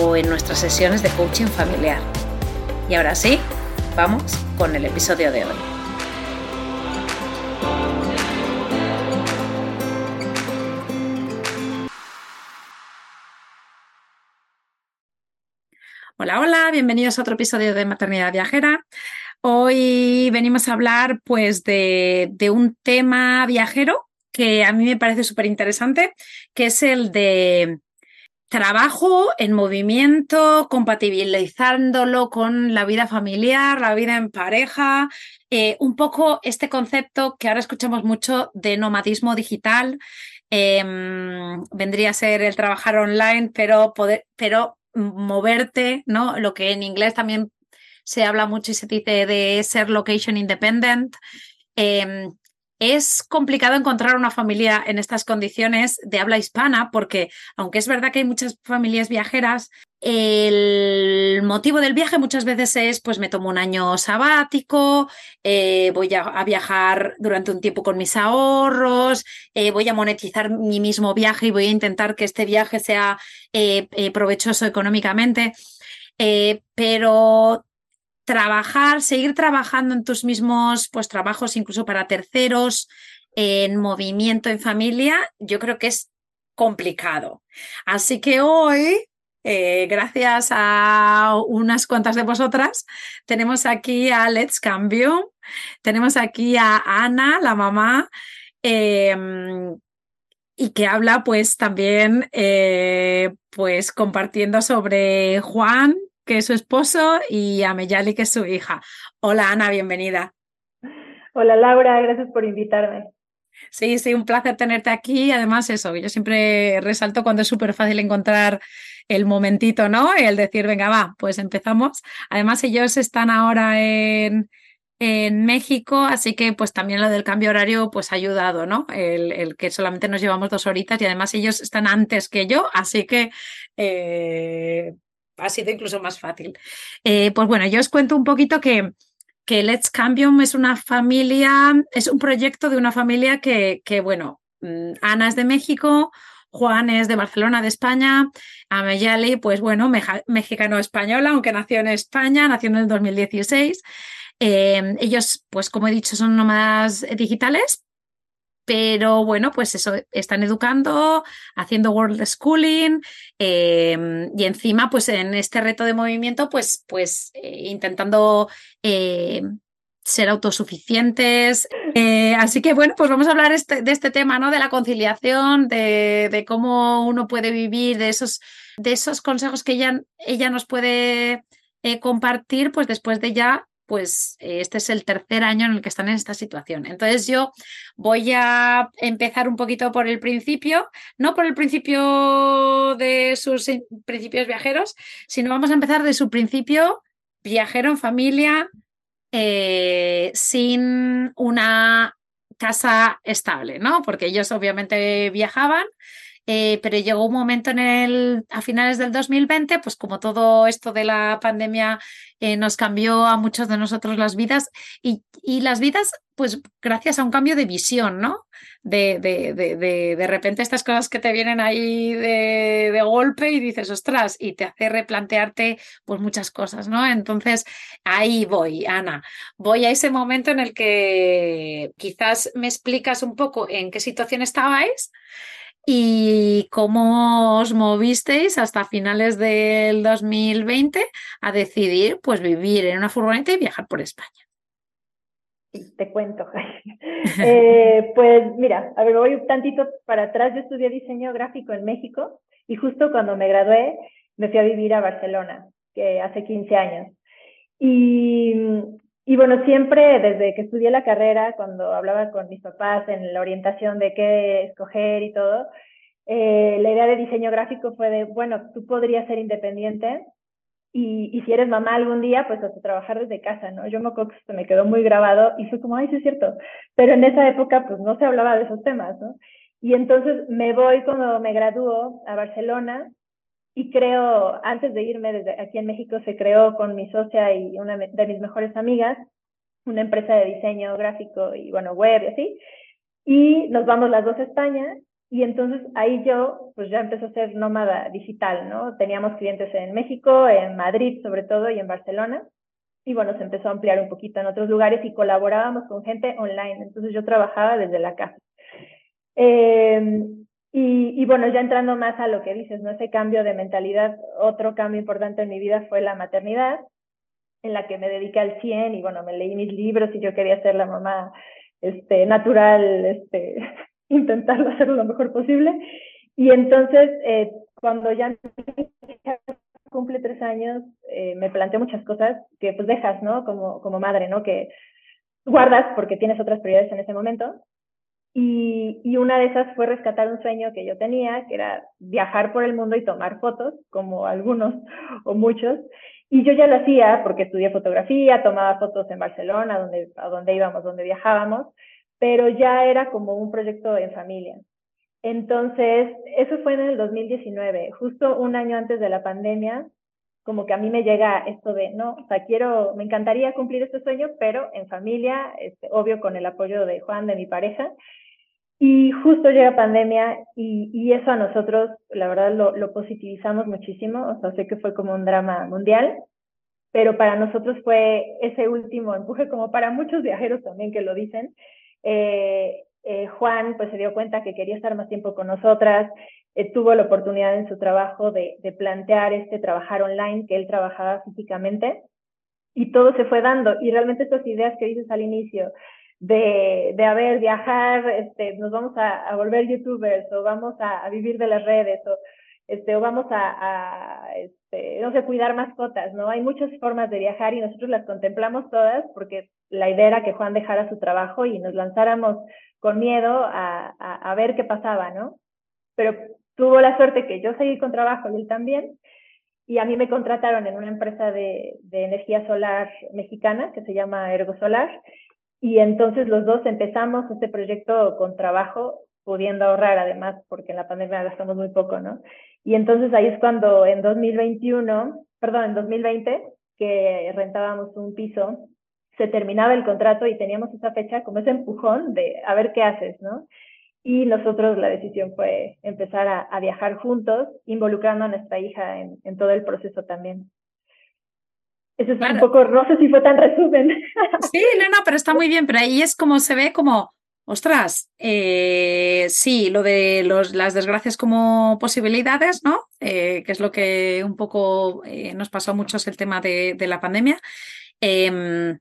o en nuestras sesiones de coaching familiar. Y ahora sí, vamos con el episodio de hoy. Hola, hola, bienvenidos a otro episodio de Maternidad Viajera. Hoy venimos a hablar pues de, de un tema viajero que a mí me parece súper interesante, que es el de trabajo en movimiento, compatibilizándolo con la vida familiar, la vida en pareja, eh, un poco este concepto que ahora escuchamos mucho de nomadismo digital. Em, vendría a ser el trabajar online, pero poder, pero moverte, ¿no? Lo que en inglés también se habla mucho y se dice de ser location independent. Em, es complicado encontrar una familia en estas condiciones de habla hispana porque, aunque es verdad que hay muchas familias viajeras, el motivo del viaje muchas veces es, pues me tomo un año sabático, eh, voy a, viajar durante un tiempo con mis ahorros, eh, voy a monetizar mi mismo viaje y voy a intentar que este viaje sea eh, provechoso económicamente. pero trabajar, seguir trabajando en tus mismos pues, trabajos, incluso para terceros, en movimiento en familia, yo creo que es complicado. Así que hoy, eh, gracias a unas cuantas de vosotras, tenemos aquí a Let's Cambio, tenemos aquí a Ana, la mamá. Em, y que habla pues también eh, pues compartiendo sobre Juan, que es su esposo, y a Meyali, que es su hija. Hola Ana, bienvenida. Hola Laura, gracias por invitarme. Sí, sí, un placer tenerte aquí. Además, eso, yo siempre resalto cuando es súper fácil encontrar el momentito, ¿no? El decir, venga, va, pues empezamos. Además, ellos están ahora en, en México, así que pues también lo del cambio horario pues ha ayudado, ¿no? El, el, que solamente nos llevamos dos horitas y además ellos están antes que yo, así que eh, ha sido incluso más fácil. Eh, pues bueno, yo os cuento un poquito que, que Let's Cambium es una familia, es un proyecto de una familia que, que bueno, mm, Ana es de México, Juan es de Barcelona, de España, Ameyali, pues bueno, mexicano-española, aunque nació en España, nació en el 2016. Eh, ellos, pues como he dicho, son nómadas digitales, pero bueno, pues eso, están educando, haciendo world schooling em, y encima, pues en este reto de movimiento, pues, pues eh, intentando eh, ser autosuficientes. Eh, así que bueno, pues vamos a hablar este, de este tema, ¿no? De la conciliación, de, de, cómo uno puede vivir, de esos, de esos consejos que ella, ella nos puede compartir, pues después de ya pues este es el tercer año en el que están en esta situación. Entonces yo voy a empezar un poquito por el principio, no por el principio de sus principios viajeros, sino vamos a empezar de su principio viajero en familia eh, sin una casa estable, ¿no? Porque ellos obviamente viajaban, eh, pero llegó un momento en el, a finales del 2020, pues como todo esto de la pandemia eh, nos cambió a muchos de nosotros las vidas y, las vidas, pues gracias a un cambio de visión, ¿no? De, de, de, de, repente estas cosas que te vienen ahí de, golpe y dices, ostras, y te hace replantearte pues muchas cosas, ¿no? Entonces, ahí voy, Ana. Voy a ese momento en el que quizás me explicas un poco en qué situación estabais y cómo os movisteis hasta finales del 2020 a decidir pues vivir en una furgoneta y viajar por España. Te cuento. eh, pues mira, a ver, voy un tantito para atrás. Yo estudié diseño gráfico en México y justo cuando me gradué me fui a vivir a Barcelona, que hace 15 años. Y, y bueno, siempre desde que estudié la carrera, cuando hablaba con mis papás en la orientación de qué escoger y todo, eh, la idea de diseño gráfico fue de, bueno, tú podrías ser independiente y, y, si eres mamá algún día, pues hasta trabajar desde casa, ¿no? Yo me acuerdo que se me quedó muy grabado y fue como, ay, sí es cierto. Pero en esa época, pues no se hablaba de esos temas, ¿no? Y entonces me voy cuando me graduó a Barcelona y creo, antes de irme desde aquí en México, se creó con mi socia y una de mis mejores amigas una empresa de diseño gráfico y, bueno, web y así. Y nos vamos las dos a España y entonces ahí yo, pues ya empecé a ser nómada digital, ¿no? Teníamos clientes en México, en Madrid sobre todo y en Barcelona. Y bueno, se empezó a ampliar un poquito en otros lugares y colaborábamos con gente online. Entonces yo trabajaba desde la casa. Eh, y, y, bueno, ya entrando más a lo que dices, ¿no? Ese cambio de mentalidad, otro cambio importante en mi vida fue la maternidad, en la que me dediqué al 100 y bueno, me leí mis libros y yo quería ser la mamá este, natural, este, intentarlo hacer lo mejor posible. Y entonces, eh, cuando ya cumple tres años, eh, me planteé muchas cosas que pues dejas, ¿no? Como, como madre, ¿no? Que guardas porque tienes otras prioridades en ese momento y, una de esas fue rescatar un sueño que yo tenía, que era viajar por el mundo y tomar fotos, como algunos o muchos. Y yo ya lo hacía porque estudié fotografía, tomaba fotos en Barcelona, donde, a donde íbamos, donde viajábamos, pero ya era como un proyecto en familia. Entonces, eso fue en el 2019, justo un año antes de la pandemia, como que a mí me llega esto de, no, o sea, quiero, me encantaría cumplir este sueño, pero en familia, este, obvio con el apoyo de Juan, de mi pareja, y justo llega pandemia y, eso a nosotros, la verdad, lo, lo, positivizamos muchísimo. O sea, sé que fue como un drama mundial, pero para nosotros fue ese último empuje, como para muchos viajeros también que lo dicen. Eh, eh, Juan pues se dio cuenta que quería estar más tiempo con nosotras, eh, tuvo la oportunidad en su trabajo de, de plantear este trabajar online, que él trabajaba físicamente, y todo se fue dando. Y realmente estas ideas que dices al inicio, de, de a ver, viajar, este, nos vamos a, a volver youtubers o vamos a, a, vivir de las redes o, este, o vamos a, a este, no sé, cuidar mascotas, ¿no? Hay muchas formas de viajar y nosotros las contemplamos todas porque la idea era que Juan dejara su trabajo y nos lanzáramos con miedo a, a, ver qué pasaba, ¿no? Pero tuvo la suerte que yo seguí con trabajo y él también, y a mí me contrataron en una empresa de, energía solar mexicana que se llama Ergosolar, y entonces los dos empezamos este proyecto con trabajo, pudiendo ahorrar además, porque en la pandemia gastamos muy poco, ¿no? Y entonces ahí es cuando en 2021, perdón, en 2020, que rentábamos un piso, se terminaba el contrato y teníamos esa fecha como ese empujón de a ver qué haces, ¿no? Y nosotros la decisión fue empezar a, a viajar juntos, involucrando a nuestra hija en, en todo el proceso también. Eso es un poco, no sé si fue tan resumen. Sí, no, no, pero está muy bien, pero ahí es como se ve como, ostras, eh, sí, lo de los, las desgracias como posibilidades, ¿no? Eh, que es lo que un poco eh, nos pasó a muchos el tema de, de la pandemia. Em,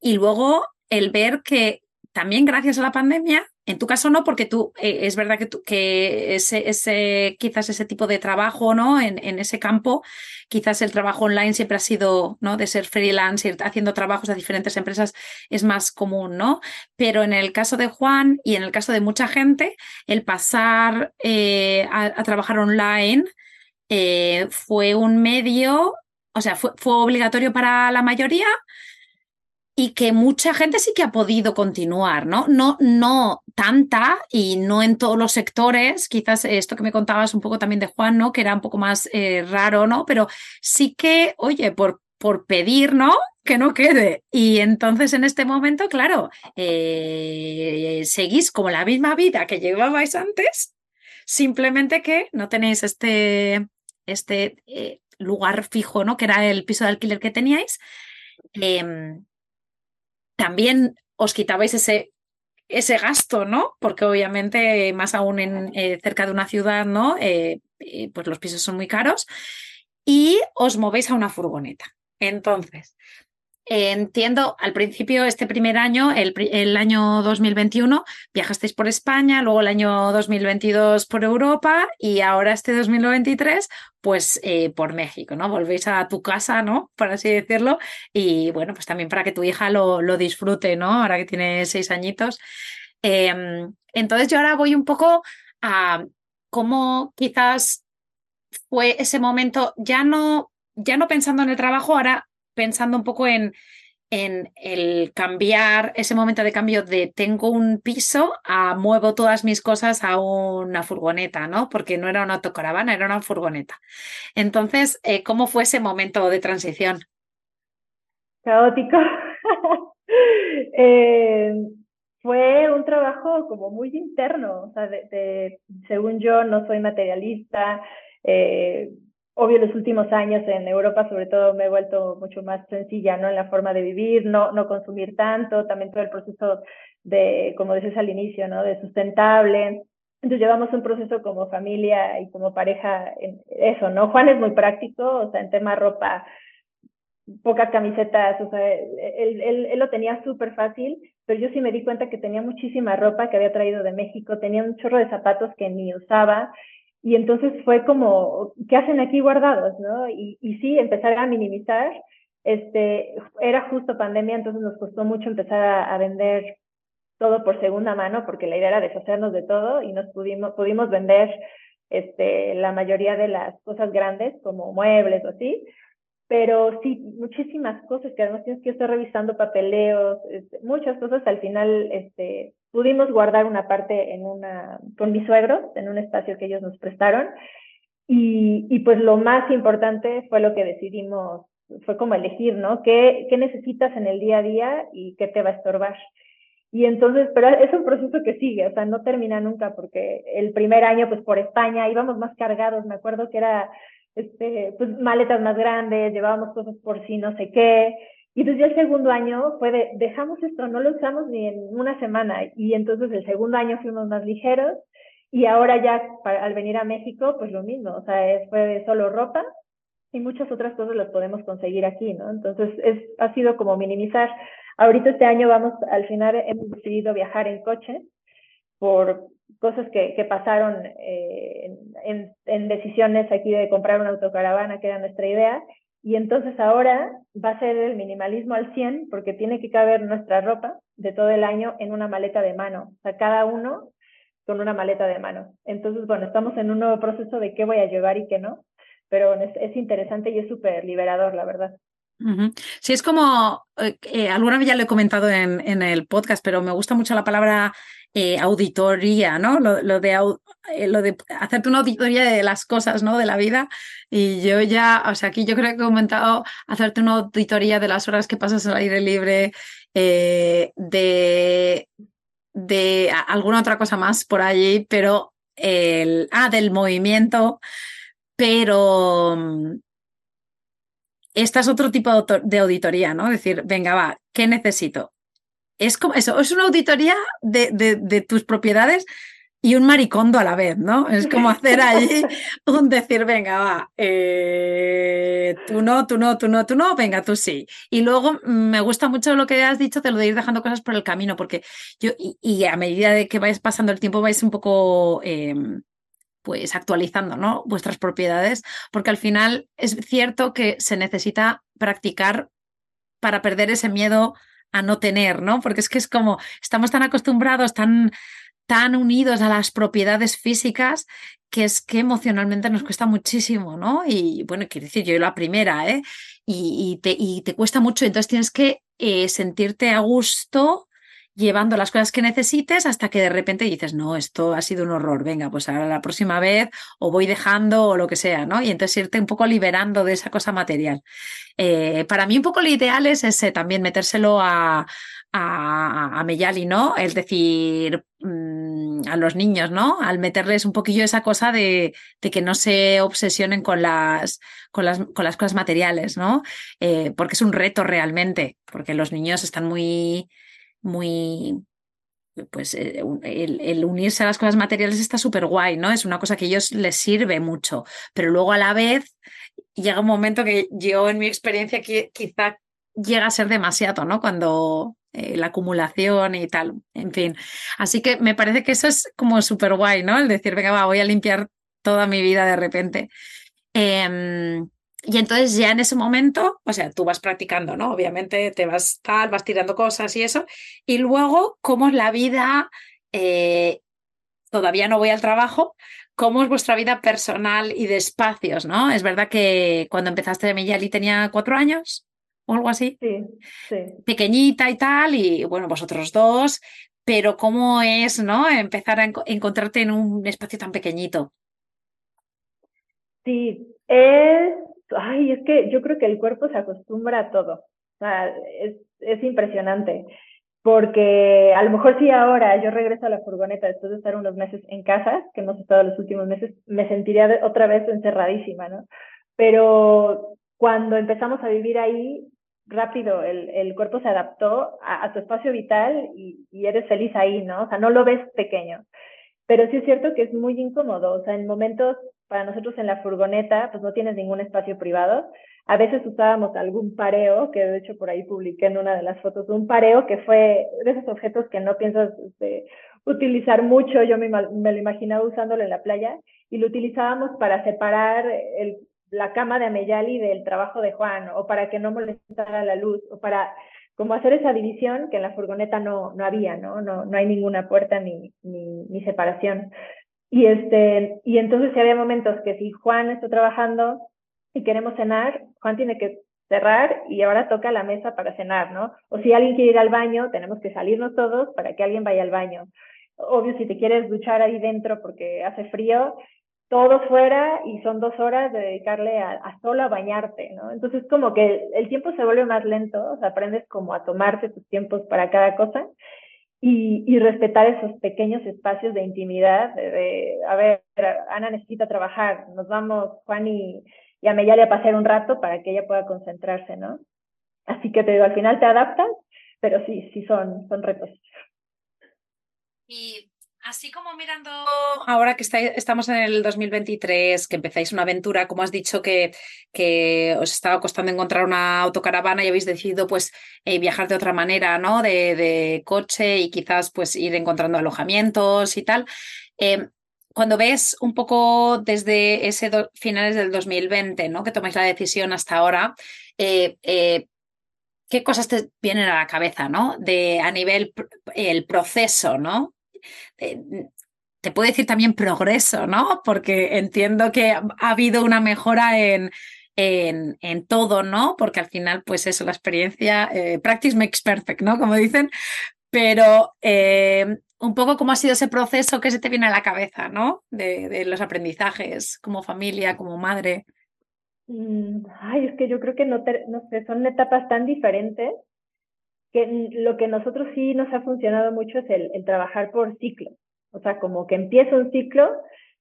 y luego el ver que también gracias a la pandemia en tu caso no, porque tú, eh, es verdad que, que ese, ese, quizás ese tipo de trabajo, ¿no? En, en, ese campo, quizás el trabajo online siempre ha sido, ¿no? De ser freelance, ir haciendo trabajos a diferentes empresas es más común, ¿no? Pero en el caso de Juan y en el caso de mucha gente, el pasar eh, a, a, trabajar online eh, fue un medio, o sea, fue, fue obligatorio para la mayoría, y que mucha gente sí que ha podido continuar, ¿no? No, no tanta y no en todos los sectores, quizás esto que me contabas un poco también de Juan, ¿no? Que era un poco más eh, raro, ¿no? Pero sí que, oye, por, por pedir, ¿no? Que no quede. Y entonces en este momento, claro, eh, seguís como la misma vida que llevabais antes, simplemente que no tenéis este, este eh, lugar fijo, ¿no? Que era el piso de alquiler que teníais. Eh, también os quitabais ese ese gasto, ¿no? Porque obviamente, más aún en, eh, cerca de una ciudad, ¿no? Eh, eh, pues los pisos son muy caros y os movéis a una furgoneta. Entonces, Entiendo, al principio, este primer año, el, año 2021, viajasteis por España, luego el año 2022 por Europa y ahora este 2023, pues eh, por México, ¿no? Volvéis a tu casa, ¿no? Por así decirlo. Y bueno, pues también para que tu hija lo, lo disfrute, ¿no? Ahora que tiene seis añitos. Em, entonces yo ahora voy un poco a cómo quizás fue ese momento, ya no, ya no pensando en el trabajo, ahora pensando un poco en, el cambiar, ese momento de cambio de tengo un piso a muevo todas mis cosas a una furgoneta, ¿no? Porque no era una autocaravana, era una furgoneta. Entonces, eh, ¿cómo fue ese momento de transición? Caótico. Eh, fue un trabajo como muy interno, o sea, según yo no soy materialista, eh, obvio los últimos años en Europa sobre todo me he vuelto mucho más sencilla, ¿no? En la forma de vivir, no, no consumir tanto, también todo el proceso de, como dices al inicio, ¿no? De sustentable. Entonces llevamos un proceso como familia y como pareja en eso, ¿no? Juan es muy práctico, o sea, en tema ropa, pocas camisetas, o sea, él, él, él lo tenía súper fácil, pero yo sí me di cuenta que tenía muchísima ropa que había traído de México, tenía un chorro de zapatos que ni usaba, y entonces fue como, ¿qué hacen aquí guardados? ¿no? Y, y sí, empezar a minimizar. Este, era justo pandemia, entonces nos costó mucho empezar a, vender todo por segunda mano, porque la idea era deshacernos de todo y nos pudimos, pudimos vender este, la mayoría de las cosas grandes, como muebles o así, pero sí, muchísimas cosas que además tienes que estar revisando papeleos, este, muchas cosas al final este, pudimos guardar una parte en una, con mis suegros, en un espacio que ellos nos prestaron, y, y pues lo más importante fue lo que decidimos, fue como elegir, ¿no? ¿Qué, ¿Qué necesitas en el día a día y qué te va a estorbar? Y entonces, pero es un proceso que sigue, o sea, no termina nunca, porque el primer año, pues por España íbamos más cargados, me acuerdo que era este, pues, maletas más grandes, llevábamos cosas por si no sé qué. Y entonces ya el segundo año fue de, dejamos esto, no lo usamos ni en una semana. Y entonces el segundo año fuimos más ligeros y ahora ya al venir a México, pues lo mismo, o sea, fue solo ropa y muchas otras cosas las podemos conseguir aquí, ¿no? Entonces es, ha sido como minimizar. Ahorita este año vamos, al final hemos decidido viajar en coche por cosas que, que pasaron eh, en, en, decisiones aquí de comprar una autocaravana, que era nuestra idea, y entonces ahora va a ser el minimalismo al 100 porque tiene que caber nuestra ropa de todo el año en una maleta de mano, o sea, cada uno con una maleta de mano. Entonces, bueno, estamos en un nuevo proceso de qué voy a llevar y qué no, pero es, es interesante y es súper liberador, la verdad. Sí, es como, eh, eh, alguna vez ya lo he comentado en, en, el podcast, pero me gusta mucho la palabra eh, auditoría, ¿no? Lo, de, eh, de hacerte una auditoría de las cosas, ¿no? De la vida. Y yo ya, o sea, aquí yo creo que he comentado hacerte una auditoría de las horas que pasas al aire libre, eh, de, de alguna otra cosa más por allí, pero el, ah, del movimiento, pero mm, esta es otro tipo de auditoría, ¿no? Decir, venga, va, ¿qué necesito? Es como eso, es una auditoría de, de, tus propiedades y un maricondo a la vez, ¿no? Es como hacer allí un decir, venga, va, eh, tú no, tú no, tú no, tú no, venga, tú sí. Y luego mm, me gusta mucho lo que has dicho de lo de ir dejando cosas por el camino, porque yo, y, a medida de que vais pasando el tiempo, vais un poco... Em, pues actualizando ¿no? vuestras propiedades, porque al final es cierto que se necesita practicar para perder ese miedo a no tener, ¿no? Porque es que es como, estamos tan acostumbrados, tan, tan unidos a las propiedades físicas que es que emocionalmente nos cuesta muchísimo, ¿no? Y bueno, quiero decir, yo la primera, ¿eh? Y, te, y te, cuesta mucho, entonces tienes que eh, sentirte a gusto llevando las cosas que necesites hasta que de repente dices, no, esto ha sido un horror, venga, pues ahora la próxima vez o voy dejando o lo que sea, ¿no? Y entonces irte un poco liberando de esa cosa material. Eh, para mí un poco lo ideal es ese, también metérselo a, a, a Meyali, ¿no? Es decir, mm, a los niños, ¿no? Al meterles un poquillo esa cosa de, de que no se obsesionen con las, con las, con las cosas materiales, ¿no? Eh, porque es un reto realmente, porque los niños están muy muy pues eh, el, unirse a las cosas materiales está súper guay, ¿no? Es una cosa que a ellos les sirve mucho, pero luego a la vez llega un momento que yo en mi experiencia quizá llega a ser demasiado, ¿no? Cuando eh, la acumulación y tal, en fin. Así que me parece que eso es como súper guay, ¿no? El decir, venga, va, voy a limpiar toda mi vida de repente. Em, y entonces ya en ese momento, o sea, tú vas practicando, ¿no? Obviamente te vas tal, vas tirando cosas y eso. Y luego, ¿cómo es la vida? Eh, todavía no voy al trabajo. ¿Cómo es vuestra vida personal y de espacios, no? Es verdad que cuando empezaste de Miyali tenía cuatro años o algo así. Sí, sí. Pequeñita y tal, y bueno, vosotros dos. Pero ¿cómo es, no? Empezar a encontrarte en un espacio tan pequeñito. Sí, es ay, es que yo creo que el cuerpo se acostumbra a todo. O sea, es, es impresionante. Porque a lo mejor si ahora yo regreso a la furgoneta después de estar unos meses en casa, que hemos estado los últimos meses, me sentiría otra vez encerradísima, ¿no? Pero cuando empezamos a vivir ahí, rápido el, el cuerpo se adaptó a, a tu espacio vital y, y, eres feliz ahí, ¿no? O sea, no lo ves pequeño. Pero sí es cierto que es muy incómodo, o sea, en momentos para nosotros en la furgoneta, pues no tienes ningún espacio privado. A veces usábamos algún pareo, que de hecho por ahí publiqué en una de las fotos, un pareo que fue de esos objetos que no piensas este, utilizar mucho, yo me, me, lo imaginaba usándolo en la playa, y lo utilizábamos para separar el, la cama de Ameyali del trabajo de Juan, o para que no molestara la luz, o para como hacer esa división que en la furgoneta no, no había, ¿no? ¿no? No hay ninguna puerta ni, ni, ni separación. Y, este, y entonces si había momentos que si Juan está trabajando y queremos cenar, Juan tiene que cerrar y ahora toca la mesa para cenar, ¿no? O si alguien quiere ir al baño, tenemos que salirnos todos para que alguien vaya al baño. Obvio, si te quieres duchar ahí dentro porque hace frío, todos fuera y son dos horas de dedicarle a, a solo a bañarte, ¿no? Entonces como que el, tiempo se vuelve más lento, aprendes como a tomarte tus tiempos para cada cosa y, y, respetar esos pequeños espacios de intimidad, de, a ver, Ana necesita trabajar, nos vamos Juan y, y Ameyali a pasar un rato para que ella pueda concentrarse, ¿no? Así que te digo, al final te adaptas, pero sí, sí son, son retos. Y Así como mirando ahora que estamos en el 2023, que empezáis una aventura, como has dicho que, que os estaba costando encontrar una autocaravana y habéis decidido pues eh, viajar de otra manera, ¿no? De, coche y quizás pues ir encontrando alojamientos y tal. Eh, cuando ves un poco desde ese finales del 2020, ¿no? Que tomáis la decisión hasta ahora, eh, eh, ¿qué cosas te vienen a la cabeza, ¿no? De a nivel el proceso, ¿no? Eh, te puedo decir también progreso, ¿no? Porque entiendo que ha habido una mejora en, en, en todo, ¿no? Porque al final, pues eso, la experiencia, eh, practice makes perfect, ¿no? Como dicen, pero eh, un poco cómo ha sido ese proceso que se te viene a la cabeza, ¿no? De, los aprendizajes como familia, como madre. Mm, ay, es que yo creo que no, no sé, son etapas tan diferentes que lo que nosotros sí nos ha funcionado mucho es el, el trabajar por ciclo. O sea, como que empieza un ciclo,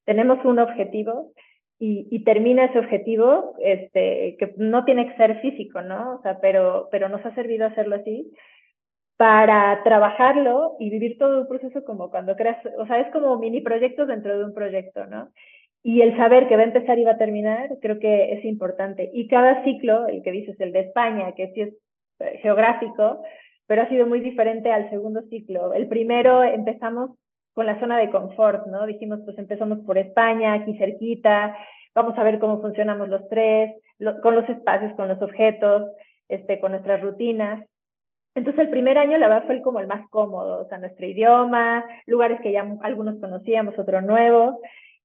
tenemos un objetivo y, y, termina ese objetivo, este, que no tiene que ser físico, ¿no? O sea, pero, pero nos ha servido hacerlo así para trabajarlo y vivir todo un proceso como cuando creas, o sea, es como mini proyectos dentro de un proyecto, ¿no? Y el saber que va a empezar y va a terminar, creo que es importante. Y cada ciclo, el que dices, el de España, que sí es eh, geográfico, pero ha sido muy diferente al segundo ciclo. El primero empezamos con la zona de confort, ¿no? Dijimos, pues empezamos por España, aquí cerquita, vamos a ver cómo funcionamos los tres, lo, con los espacios, con los objetos, este, con nuestras rutinas. Entonces el primer año la verdad fue como el más cómodo, o sea, nuestro idioma, lugares que ya algunos conocíamos, otros nuevos,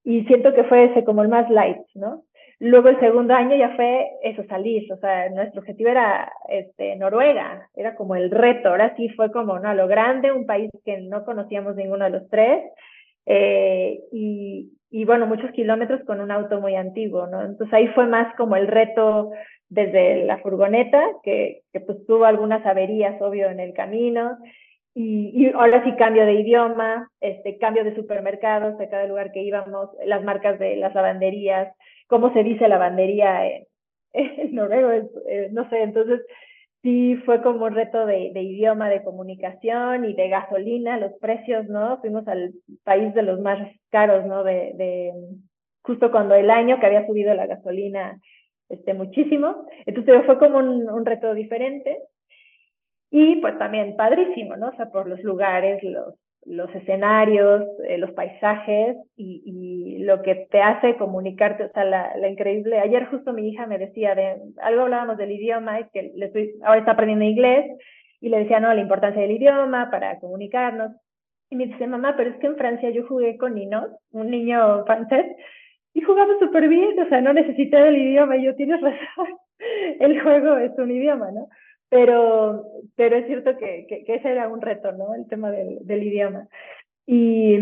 y siento que fue ese como el más light, ¿no? Luego el segundo año ya fue eso, salir, o sea, nuestro objetivo era este, Noruega, era como el reto, ahora sí fue como, ¿no? A lo grande, un país que no conocíamos ninguno de los tres, eh, y, y bueno, muchos kilómetros con un auto muy antiguo, ¿no? Entonces ahí fue más como el reto desde la furgoneta, que, que pues tuvo algunas averías, obvio, en el camino, y, y, ahora sí cambio de idioma, este, cambio de supermercados de cada lugar que íbamos, las marcas de las lavanderías, cómo se dice lavandería en, en noruego, eh, no sé, entonces sí fue como un reto de, de, idioma, de comunicación y de gasolina, los precios, ¿no? Fuimos al país de los más caros, ¿no? De, de justo cuando el año que había subido la gasolina este, muchísimo. Entonces fue como un, un reto diferente. Y pues también padrísimo, ¿no? O sea, por los lugares, los, los escenarios, eh, los paisajes y, y, lo que te hace comunicarte, o sea, la, la, increíble. Ayer justo mi hija me decía de algo hablábamos del idioma, es que le estoy, ahora está aprendiendo inglés y le decía, no, la importancia del idioma para comunicarnos. Y me dice, mamá, pero es que en Francia yo jugué con Ninos, un niño francés, y jugaba súper bien, o sea, no necesité el idioma. Y yo, tienes razón, el juego es un idioma, ¿no? Pero, pero es cierto que, que, que, ese era un reto, ¿no? El tema del, del idioma. Y,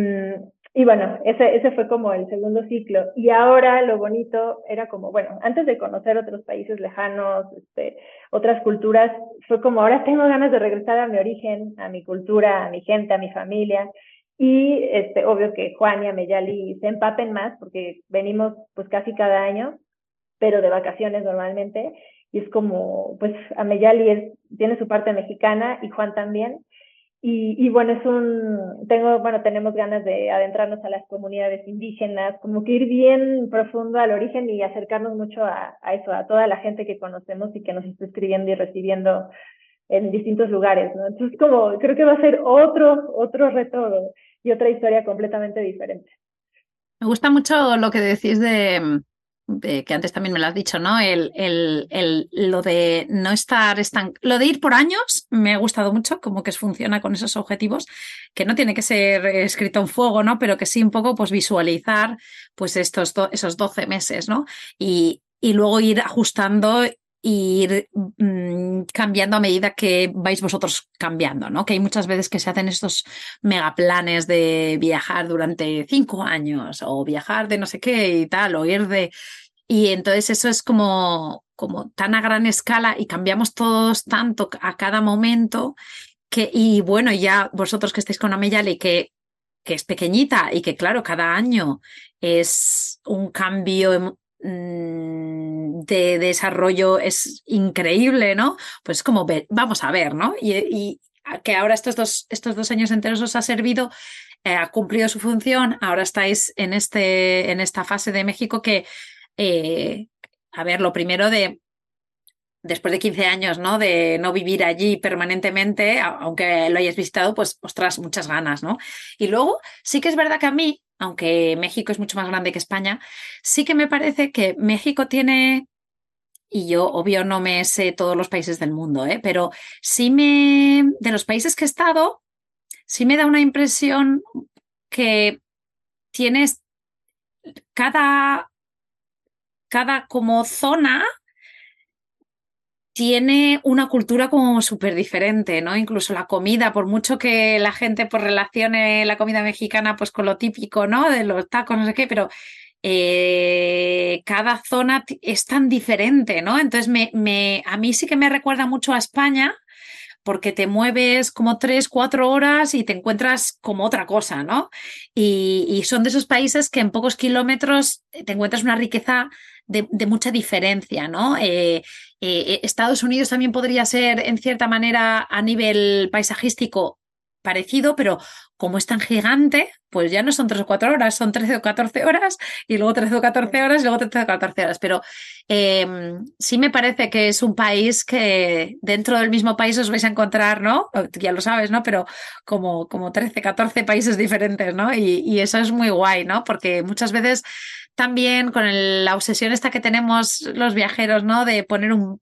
y bueno, ese, ese fue como el segundo ciclo. Y ahora lo bonito era como, bueno, antes de conocer otros países lejanos, este, otras culturas, fue como ahora tengo ganas de regresar a mi origen, a mi cultura, a mi gente, a mi familia. Y este, obvio que Juan y Ameyali se empapen más porque venimos pues casi cada año, pero de vacaciones normalmente y es como, pues Ameyali es, tiene su parte mexicana y Juan también. Y, y, bueno, es un, tengo, bueno, tenemos ganas de adentrarnos a las comunidades indígenas, como que ir bien profundo al origen y acercarnos mucho a, a eso, a toda la gente que conocemos y que nos está escribiendo y recibiendo en distintos lugares, ¿no? Entonces, como, creo que va a ser otro, otro reto y otra historia completamente diferente. Me gusta mucho lo que decís de, que antes también me lo has dicho, ¿no? El, el, el, lo de no estar lo de ir por años me ha gustado mucho, como que funciona con esos objetivos, que no tiene que ser escrito en fuego, ¿no? Pero que sí un poco pues visualizar pues estos esos 12 meses, ¿no? Y, y luego ir ajustando ir mmm, cambiando a medida que vais vosotros cambiando, ¿no? Que hay muchas veces que se hacen estos megaplanes de viajar durante cinco años o viajar de no sé qué y tal, o ir de... Y entonces eso es como, como tan a gran escala y cambiamos todos tanto a cada momento que, y bueno, ya vosotros que estáis con Ameyali, que, que es pequeñita y que claro, cada año es un cambio Mm, de desarrollo es increíble, ¿no? Pues como vamos a ver, ¿no? Y, y, que ahora estos dos, estos dos años enteros os ha servido, eh, ha cumplido su función, ahora estáis en, este, en esta fase de México que, eh, a ver, lo primero de, después de 15 años, ¿no? De no vivir allí permanentemente, aunque lo hayas visitado, pues, ostras, muchas ganas, ¿no? Y luego, sí que es verdad que a mí aunque México es mucho más grande que España, sí que me parece que México tiene, y yo obvio no me sé todos los países del mundo, ¿eh? pero sí me, de los países que he estado, sí me da una impresión que tienes cada, cada como zona tiene una cultura como súper diferente, ¿no? Incluso la comida, por mucho que la gente pues relacione la comida mexicana pues con lo típico, ¿no? De los tacos, no sé qué, pero eh, cada zona es tan diferente, ¿no? Entonces me, me, a mí sí que me recuerda mucho a España porque te mueves como tres, cuatro horas y te encuentras como otra cosa, ¿no? Y, son de esos países que en pocos kilómetros te encuentras una riqueza de, de mucha diferencia, ¿no? Eh, eh, Estados Unidos también podría ser, en cierta manera, a nivel paisajístico parecido, pero como es tan gigante, pues ya no son tres o cuatro horas, son 13 o 14 horas y luego 13 o 14 horas y luego 13 o 14 horas. Pero eh, sí me parece que es un país que dentro del mismo país os vais a encontrar, ¿no? Ya lo sabes, ¿no? Pero como, como 13, 14 países diferentes, ¿no? Y, y eso es muy guay, ¿no? Porque muchas veces también con el, la obsesión esta que tenemos los viajeros, ¿no? De poner un,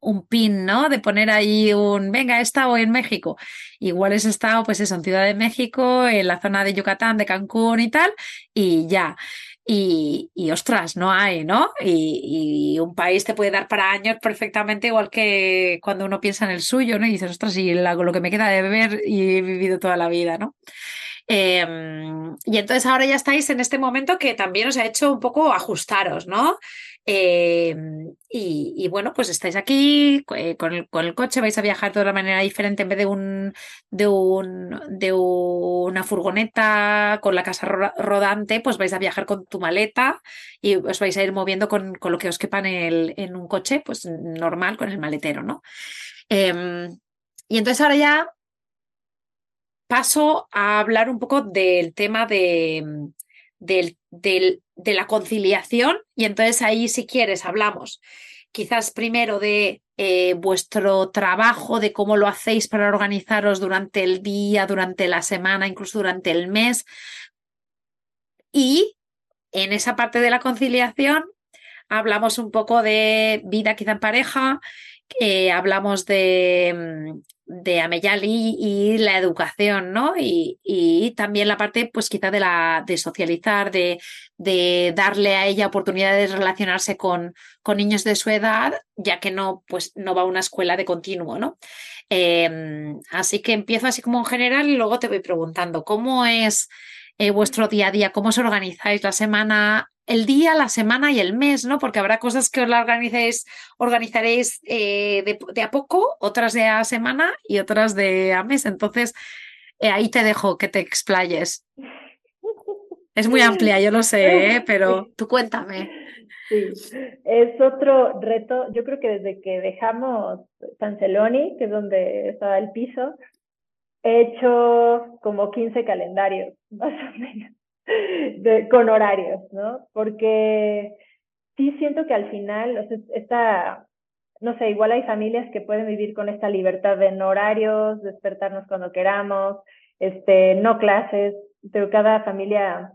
un pin, ¿no? De poner ahí un, venga, he estado en México. Igual he estado, pues eso, en Ciudad de México, en la zona de Yucatán, de Cancún y tal, y ya. Y, y ostras, no hay, ¿no? Y, y, un país te puede dar para años perfectamente, igual que cuando uno piensa en el suyo, ¿no? Y dices, ostras, y lo que me queda de beber y he vivido toda la vida, ¿no? Eh, y entonces ahora ya estáis en este momento que también os ha hecho un poco ajustaros, ¿no? Eh, y, bueno, pues estáis aquí eh, con, el, coche, vais a viajar de una manera diferente en vez de un de un de una furgoneta con la casa ro rodante, pues vais a viajar con tu maleta y os vais a ir moviendo con, con lo que os quepa en un coche, pues normal, con el maletero, ¿no? Em, y entonces ahora ya paso a hablar un poco del tema de, del, de la conciliación y entonces ahí si quieres hablamos quizás primero de eh, vuestro trabajo, de cómo lo hacéis para organizaros durante el día, durante la semana, incluso durante el mes. Y en esa parte de la conciliación hablamos un poco de vida quizá en pareja, eh, hablamos de, mm, de Ameyali y la educación, ¿no? Y, también la parte, pues quizá de la de socializar, de, de darle a ella oportunidades de relacionarse con, con, niños de su edad, ya que no, pues no va a una escuela de continuo, ¿no? Em, así que empiezo así como en general y luego te voy preguntando, ¿cómo es eh, vuestro día a día? ¿Cómo os organizáis la semana? El día, la semana y el mes, ¿no? Porque habrá cosas que os la organicéis, organizaréis eh, de, a poco, otras de a semana y otras de a mes. Entonces, eh, ahí te dejo que te explayes. Es muy amplia, yo lo sé, ¿eh? pero tú cuéntame. Sí, es otro reto. Yo creo que desde que dejamos Celoni, que es donde estaba el piso, he hecho como 15 calendarios, más o menos de, con horarios, ¿no? Porque sí siento que al final, o sea, esta, no sé, igual hay familias que pueden vivir con esta libertad de no horarios, despertarnos cuando queramos, este, no clases, pero cada familia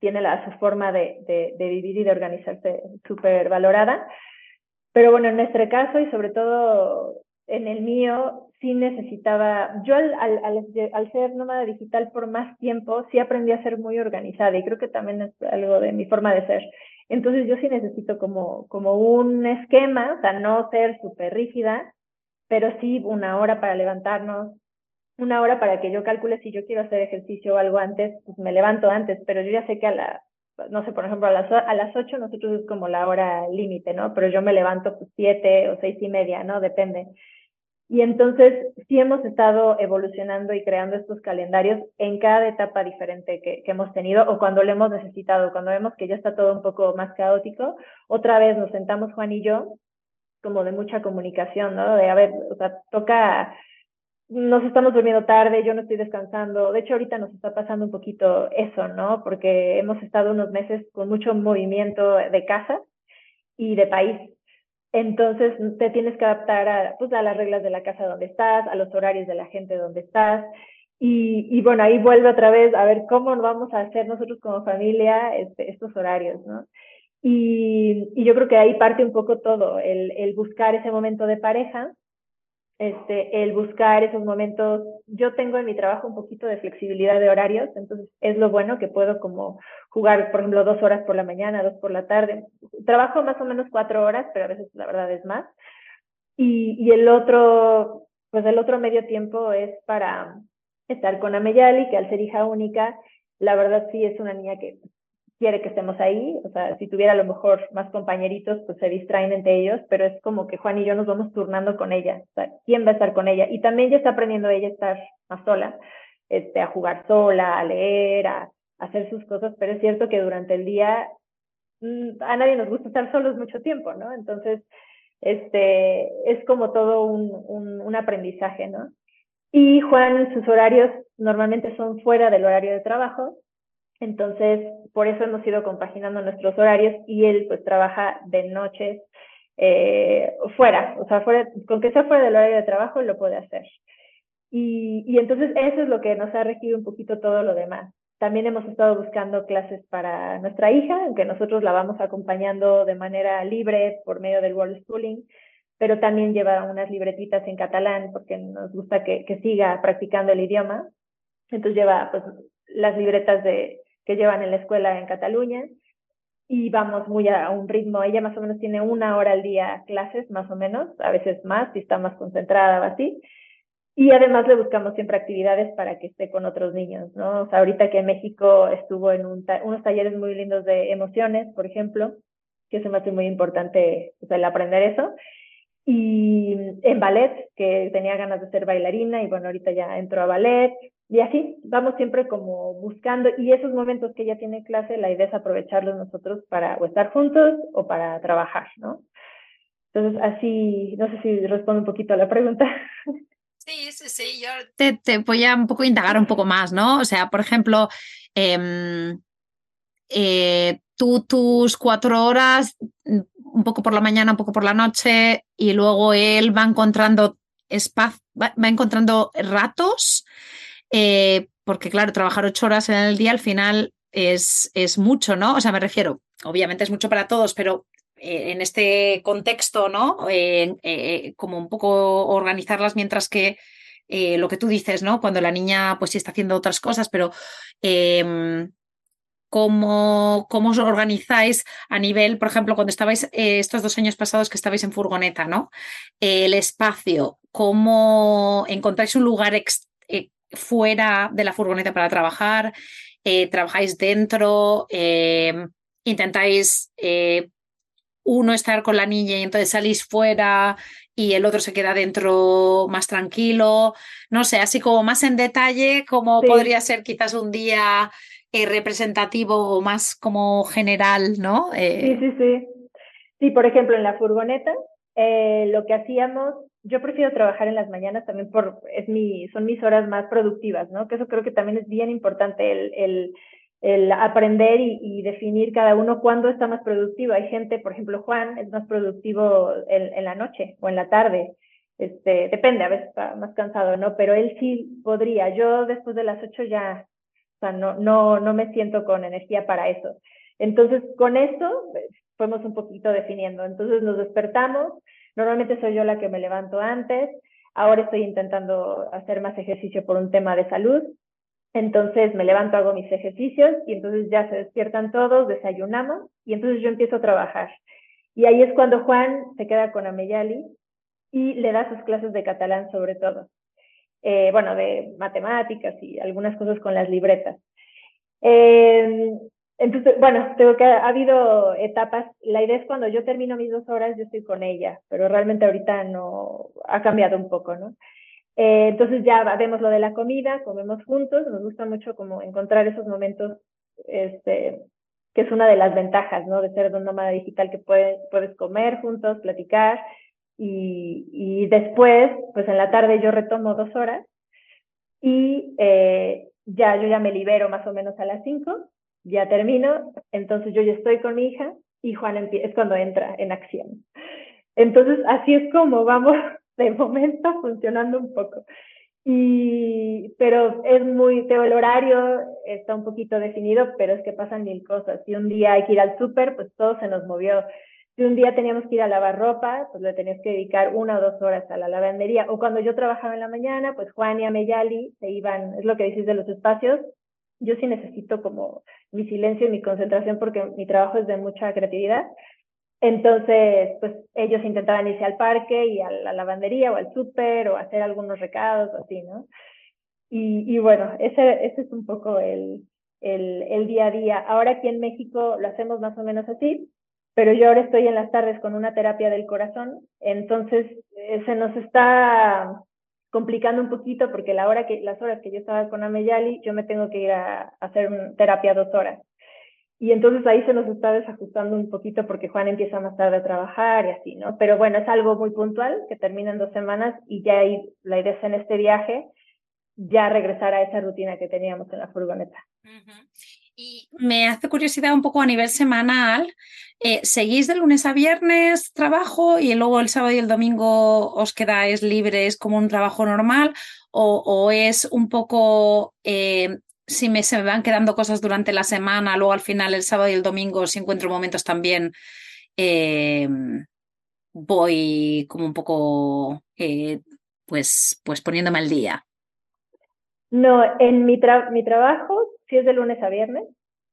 tiene la, su forma de, de, de vivir y de organizarse súper valorada. Pero bueno, en nuestro caso y sobre todo en el mío, sí necesitaba, yo al, al, al, ser nómada digital por más tiempo, sí aprendí a ser muy organizada y creo que también es algo de mi forma de ser. Entonces yo sí necesito como, como un esquema, o sea, no ser súper rígida, pero sí una hora para levantarnos, una hora para que yo calcule si yo quiero hacer ejercicio o algo antes, pues me levanto antes, pero yo ya sé que a la, no sé, por ejemplo, a las, a las 8 nosotros es como la hora límite, ¿no? Pero yo me levanto pues 7 o seis y media, ¿no? Depende. Y entonces sí hemos estado evolucionando y creando estos calendarios en cada etapa diferente que, que, hemos tenido o cuando lo hemos necesitado, cuando vemos que ya está todo un poco más caótico, otra vez nos sentamos Juan y yo como de mucha comunicación, ¿no? De, a ver, o sea, toca, nos estamos durmiendo tarde, yo no estoy descansando, de hecho ahorita nos está pasando un poquito eso, ¿no? Porque hemos estado unos meses con mucho movimiento de casa y de país, entonces te tienes que adaptar a, pues, a las reglas de la casa donde estás, a los horarios de la gente donde estás. Y, y bueno, ahí vuelve otra vez a ver cómo vamos a hacer nosotros como familia este, estos horarios, ¿no? Y, y, yo creo que ahí parte un poco todo, el, el buscar ese momento de pareja, este, el buscar esos momentos. Yo tengo en mi trabajo un poquito de flexibilidad de horarios, entonces es lo bueno que puedo como jugar, por ejemplo, dos horas por la mañana, dos por la tarde. Trabajo más o menos cuatro horas, pero a veces la verdad es más. Y, y el otro, pues el otro medio tiempo es para estar con Ameyali, que al ser hija única, la verdad sí es una niña que quiere que estemos ahí, o sea, si tuviera a lo mejor más compañeritos, pues se distraen entre ellos, pero es como que Juan y yo nos vamos turnando con ella, o sea, ¿quién va a estar con ella? Y también ya está aprendiendo ella a estar más sola, este, a jugar sola, a leer, a, hacer sus cosas, pero es cierto que durante el día mm, a nadie nos gusta estar solos mucho tiempo, ¿no? Entonces, este, es como todo un, un, un aprendizaje, ¿no? Y Juan, sus horarios normalmente son fuera del horario de trabajo, entonces, por eso hemos ido compaginando nuestros horarios y él pues trabaja de noches eh, fuera, o sea, fuera, con que sea fuera del horario de trabajo lo puede hacer. Y, y entonces eso es lo que nos ha regido un poquito todo lo demás. También hemos estado buscando clases para nuestra hija, aunque nosotros la vamos acompañando de manera libre por medio del World Schooling, pero también lleva unas libretitas en catalán porque nos gusta que, que siga practicando el idioma. Entonces lleva pues, las libretas de, que llevan en la escuela en Cataluña y vamos muy a un ritmo. Ella más o menos tiene una hora al día clases, más o menos, a veces más, si está más concentrada o así. Y además le buscamos siempre actividades para que esté con otros niños, ¿no? O sea, ahorita que en México estuvo en un unos talleres muy lindos de emociones, por ejemplo, que se me hace muy importante o sea, el aprender eso. Y en ballet, que tenía ganas de ser bailarina y bueno, ahorita ya entró a ballet. Y así vamos siempre como buscando, y esos momentos que ella tiene clase, la idea es aprovecharlos nosotros para o estar juntos o para trabajar, ¿no? Entonces, así, no sé si respondo un poquito a la pregunta. Sí, sí, sí, yo te, voy a un poco indagar un poco más, ¿no? O sea, por ejemplo, em, eh, tú tus cuatro horas, un poco por la mañana, un poco por la noche, y luego él va encontrando espacio, va, encontrando ratos, eh, porque claro, trabajar ocho horas en el día al final es, es mucho, ¿no? O sea, me refiero, obviamente es mucho para todos, pero eh, en este contexto, ¿no? Eh, como un poco organizarlas mientras que lo que tú dices, ¿no? Cuando la niña pues sí está haciendo otras cosas, pero em, ¿cómo, ¿cómo, os organizáis a nivel, por ejemplo, cuando estabais estos dos años pasados que estabais en furgoneta, ¿no? el espacio, ¿cómo encontráis un lugar fuera de la furgoneta para trabajar? ¿Trabajáis dentro? Em, ¿Intentáis uno estar con la niña y entonces salís fuera y el otro se queda dentro más tranquilo. No sé, así como más en detalle, como podría ser quizás un día eh, representativo o más como general, ¿no? Eh, sí, sí, sí. Sí, por ejemplo, en la furgoneta, eh, lo que hacíamos, yo prefiero trabajar en las mañanas también por, es mi, son mis horas más productivas, ¿no? Que eso creo que también es bien importante, el, el el aprender y, definir cada uno cuándo está más productivo. Hay gente, por ejemplo, Juan es más productivo en, la noche o en la tarde. Este, depende, a veces está más cansado, ¿no? Pero él sí podría. Yo después de las ocho ya, o sea, no, no, no me siento con energía para eso. Entonces, con eso pues, fuimos un poquito definiendo. Entonces nos despertamos. Normalmente soy yo la que me levanto antes. Ahora estoy intentando hacer más ejercicio por un tema de salud. Entonces me levanto, hago mis ejercicios y entonces ya se despiertan todos, desayunamos y entonces yo empiezo a trabajar. Y ahí es cuando Juan se queda con Ameyali y le da sus clases de catalán sobre todo. Eh, bueno, de matemáticas y algunas cosas con las libretas. Eh, entonces, bueno, tengo que ha habido etapas. La idea es cuando yo termino mis dos horas, yo estoy con ella, pero realmente ahorita no ha cambiado un poco, ¿no? Eh, entonces ya vemos lo de la comida, comemos juntos, nos gusta mucho como encontrar esos momentos, este, que es una de las ventajas, ¿no? De ser un nómada digital que puedes, puedes comer juntos, platicar y, y después, pues en la tarde yo retomo dos horas y eh, ya yo ya me libero más o menos a las cinco, ya termino, entonces yo ya estoy con mi hija y Juan es cuando entra en acción. Entonces así es como vamos de momento funcionando un poco. Y, pero es muy, el horario está un poquito definido, pero es que pasan mil cosas. Si un día hay que ir al súper, pues todo se nos movió. Si un día teníamos que ir a lavar ropa, pues le tenías que dedicar una o dos horas a la lavandería. O cuando yo trabajaba en la mañana, pues Juan y Ameyali se iban, es lo que dices de los espacios. Yo sí necesito como mi silencio y mi concentración porque mi trabajo es de mucha creatividad. Entonces, pues ellos intentaban irse al parque y a la lavandería o al súper o hacer algunos recados o así, ¿no? Y, y bueno, ese, ese, es un poco el, el, el, día a día. Ahora aquí en México lo hacemos más o menos así, pero yo ahora estoy en las tardes con una terapia del corazón, entonces eh, se nos está complicando un poquito porque la hora que, las horas que yo estaba con Ameyali, yo me tengo que ir a, hacer terapia dos horas. Y entonces ahí se nos está desajustando un poquito porque Juan empieza más tarde a trabajar y así, ¿no? Pero bueno, es algo muy puntual que termina en dos semanas y ya hay, la idea es en este viaje ya regresar a esa rutina que teníamos en la furgoneta. Y me hace curiosidad un poco a nivel semanal, eh, ¿seguís de lunes a viernes trabajo y luego el sábado y el domingo os quedáis libres como un trabajo normal? ¿O, es un poco eh, si me, se me van quedando cosas durante la semana, luego al final el sábado y el domingo, si encuentro momentos también, eh, voy como un poco, pues, pues poniéndome al día. No, en mi, mi trabajo sí es de lunes a viernes,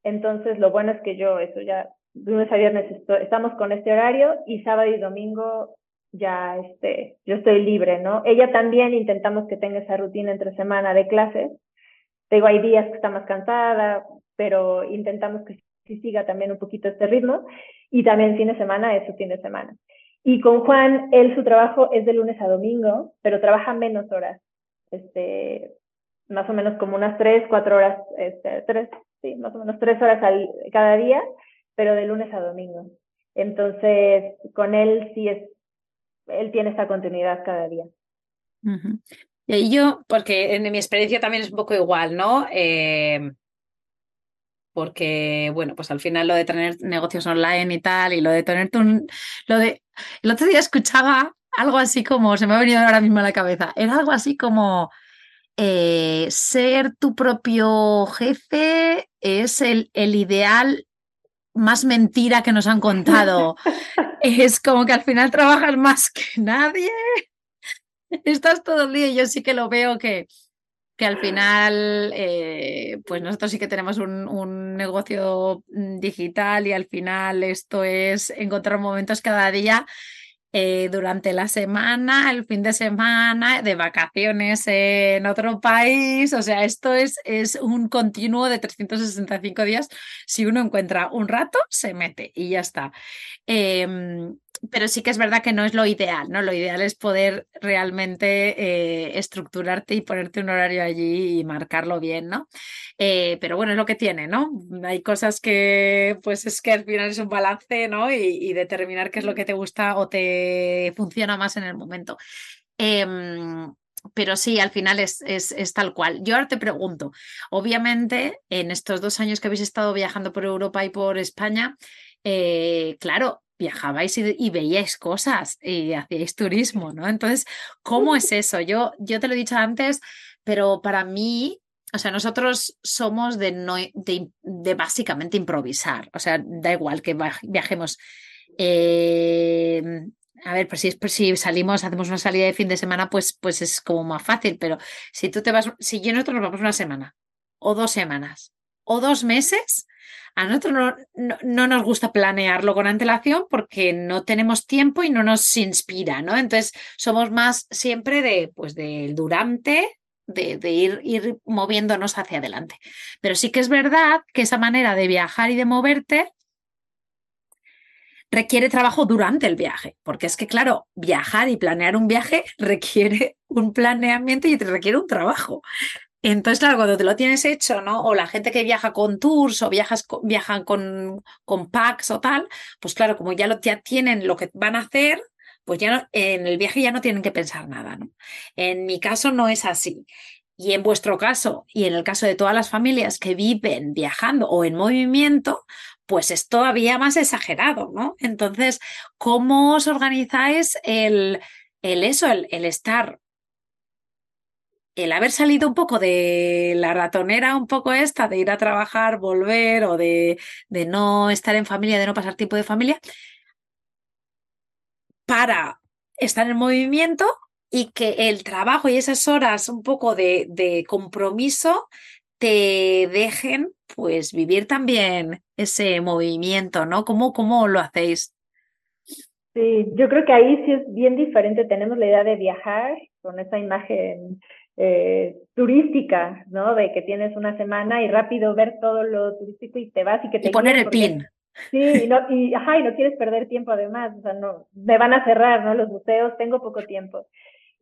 entonces lo bueno es que yo, eso ya, lunes a viernes estamos con este horario y sábado y domingo ya este, yo estoy libre, ¿no? Ella también intentamos que tenga esa rutina entre semana de clases, digo, hay días que está más cansada, pero intentamos que sí siga también un poquito este ritmo. Y también fin de semana es su fin de semana. Y con Juan, él su trabajo es de lunes a domingo, pero trabaja menos horas. Este, más o menos como unas tres, cuatro horas, este, tres, sí, más o menos tres horas al, cada día, pero de lunes a domingo. Entonces, con él sí es él tiene esta continuidad cada día. Y yo, porque en mi experiencia también es un poco igual, ¿no? Eh, porque, bueno, pues al final lo de tener negocios online y tal, y lo de tener un, lo de, el otro día escuchaba algo así como, se me ha venido ahora mismo a la cabeza, era algo así como eh, ser tu propio jefe es el, el ideal más mentira que nos han contado. es como que al final trabajas más que nadie. Estás todo el día y yo sí que lo veo que, que al final, eh, pues nosotros sí que tenemos un, negocio mm, digital y al final esto es encontrar momentos cada día eh, durante la semana, el fin de semana, de vacaciones en otro país. O sea, esto es, es un continuo de 365 días. Si uno encuentra un rato, se mete y ya está. Em, pero sí que es verdad que no es lo ideal, ¿no? Lo ideal es poder realmente eh, estructurarte y ponerte un horario allí y marcarlo bien, ¿no? Eh, pero bueno, es lo que tiene, ¿no? Hay cosas que, pues es que al final es un balance, ¿no? Y, determinar qué es lo que te gusta o te funciona más en el momento. Em, pero sí, al final es, es, tal cual. Yo ahora te pregunto, obviamente, en estos dos años que habéis estado viajando por Europa y por España, eh, claro, viajabais y, veíais cosas y hacíais turismo, ¿no? Entonces, ¿cómo es eso? Yo, yo te lo he dicho antes, pero para mí, o sea, nosotros somos de, no, de, básicamente improvisar, o sea, da igual que viajemos. Eh, a ver, pues si, pues si salimos, hacemos una salida de fin de semana, pues, pues es como más fácil, pero si tú te vas, si yo nosotros nos vamos una semana o dos semanas o dos meses, a nosotros no, nos gusta planearlo con antelación porque no tenemos tiempo y no nos inspira, ¿no? Entonces somos más siempre de, pues, del durante, de, ir, ir moviéndonos hacia adelante. Pero sí que es verdad que esa manera de viajar y de moverte requiere trabajo durante el viaje, porque es que, claro, viajar y planear un viaje requiere un planeamiento y requiere un trabajo. Entonces, claro, cuando te lo tienes hecho, ¿no? O la gente que viaja con tours o viajas, viajan con, con packs o tal, pues claro, como ya, lo, tienen lo que van a hacer, pues ya no, en el viaje ya no tienen que pensar nada, ¿no? En mi caso no es así. Y en vuestro caso, y en el caso de todas las familias que viven viajando o en movimiento, pues es todavía más exagerado, ¿no? Entonces, ¿cómo os organizáis el, el eso, el, el estar el haber salido un poco de la ratonera, un poco esta, de ir a trabajar, volver o de, de no estar en familia, de no pasar tiempo de familia, para estar en movimiento y que el trabajo y esas horas un poco de, de compromiso te dejen pues vivir también ese movimiento, ¿no? ¿Cómo, ¿Cómo lo hacéis? Sí, yo creo que ahí sí es bien diferente. Tenemos la idea de viajar con esa imagen eh, turística, ¿no? De que tienes una semana y rápido ver todo lo turístico y te vas y que te... Y poner el pin. Sí, y no, y, ajá, y no quieres perder tiempo además, o sea, no, me van a cerrar, ¿no? Los museos, tengo poco tiempo.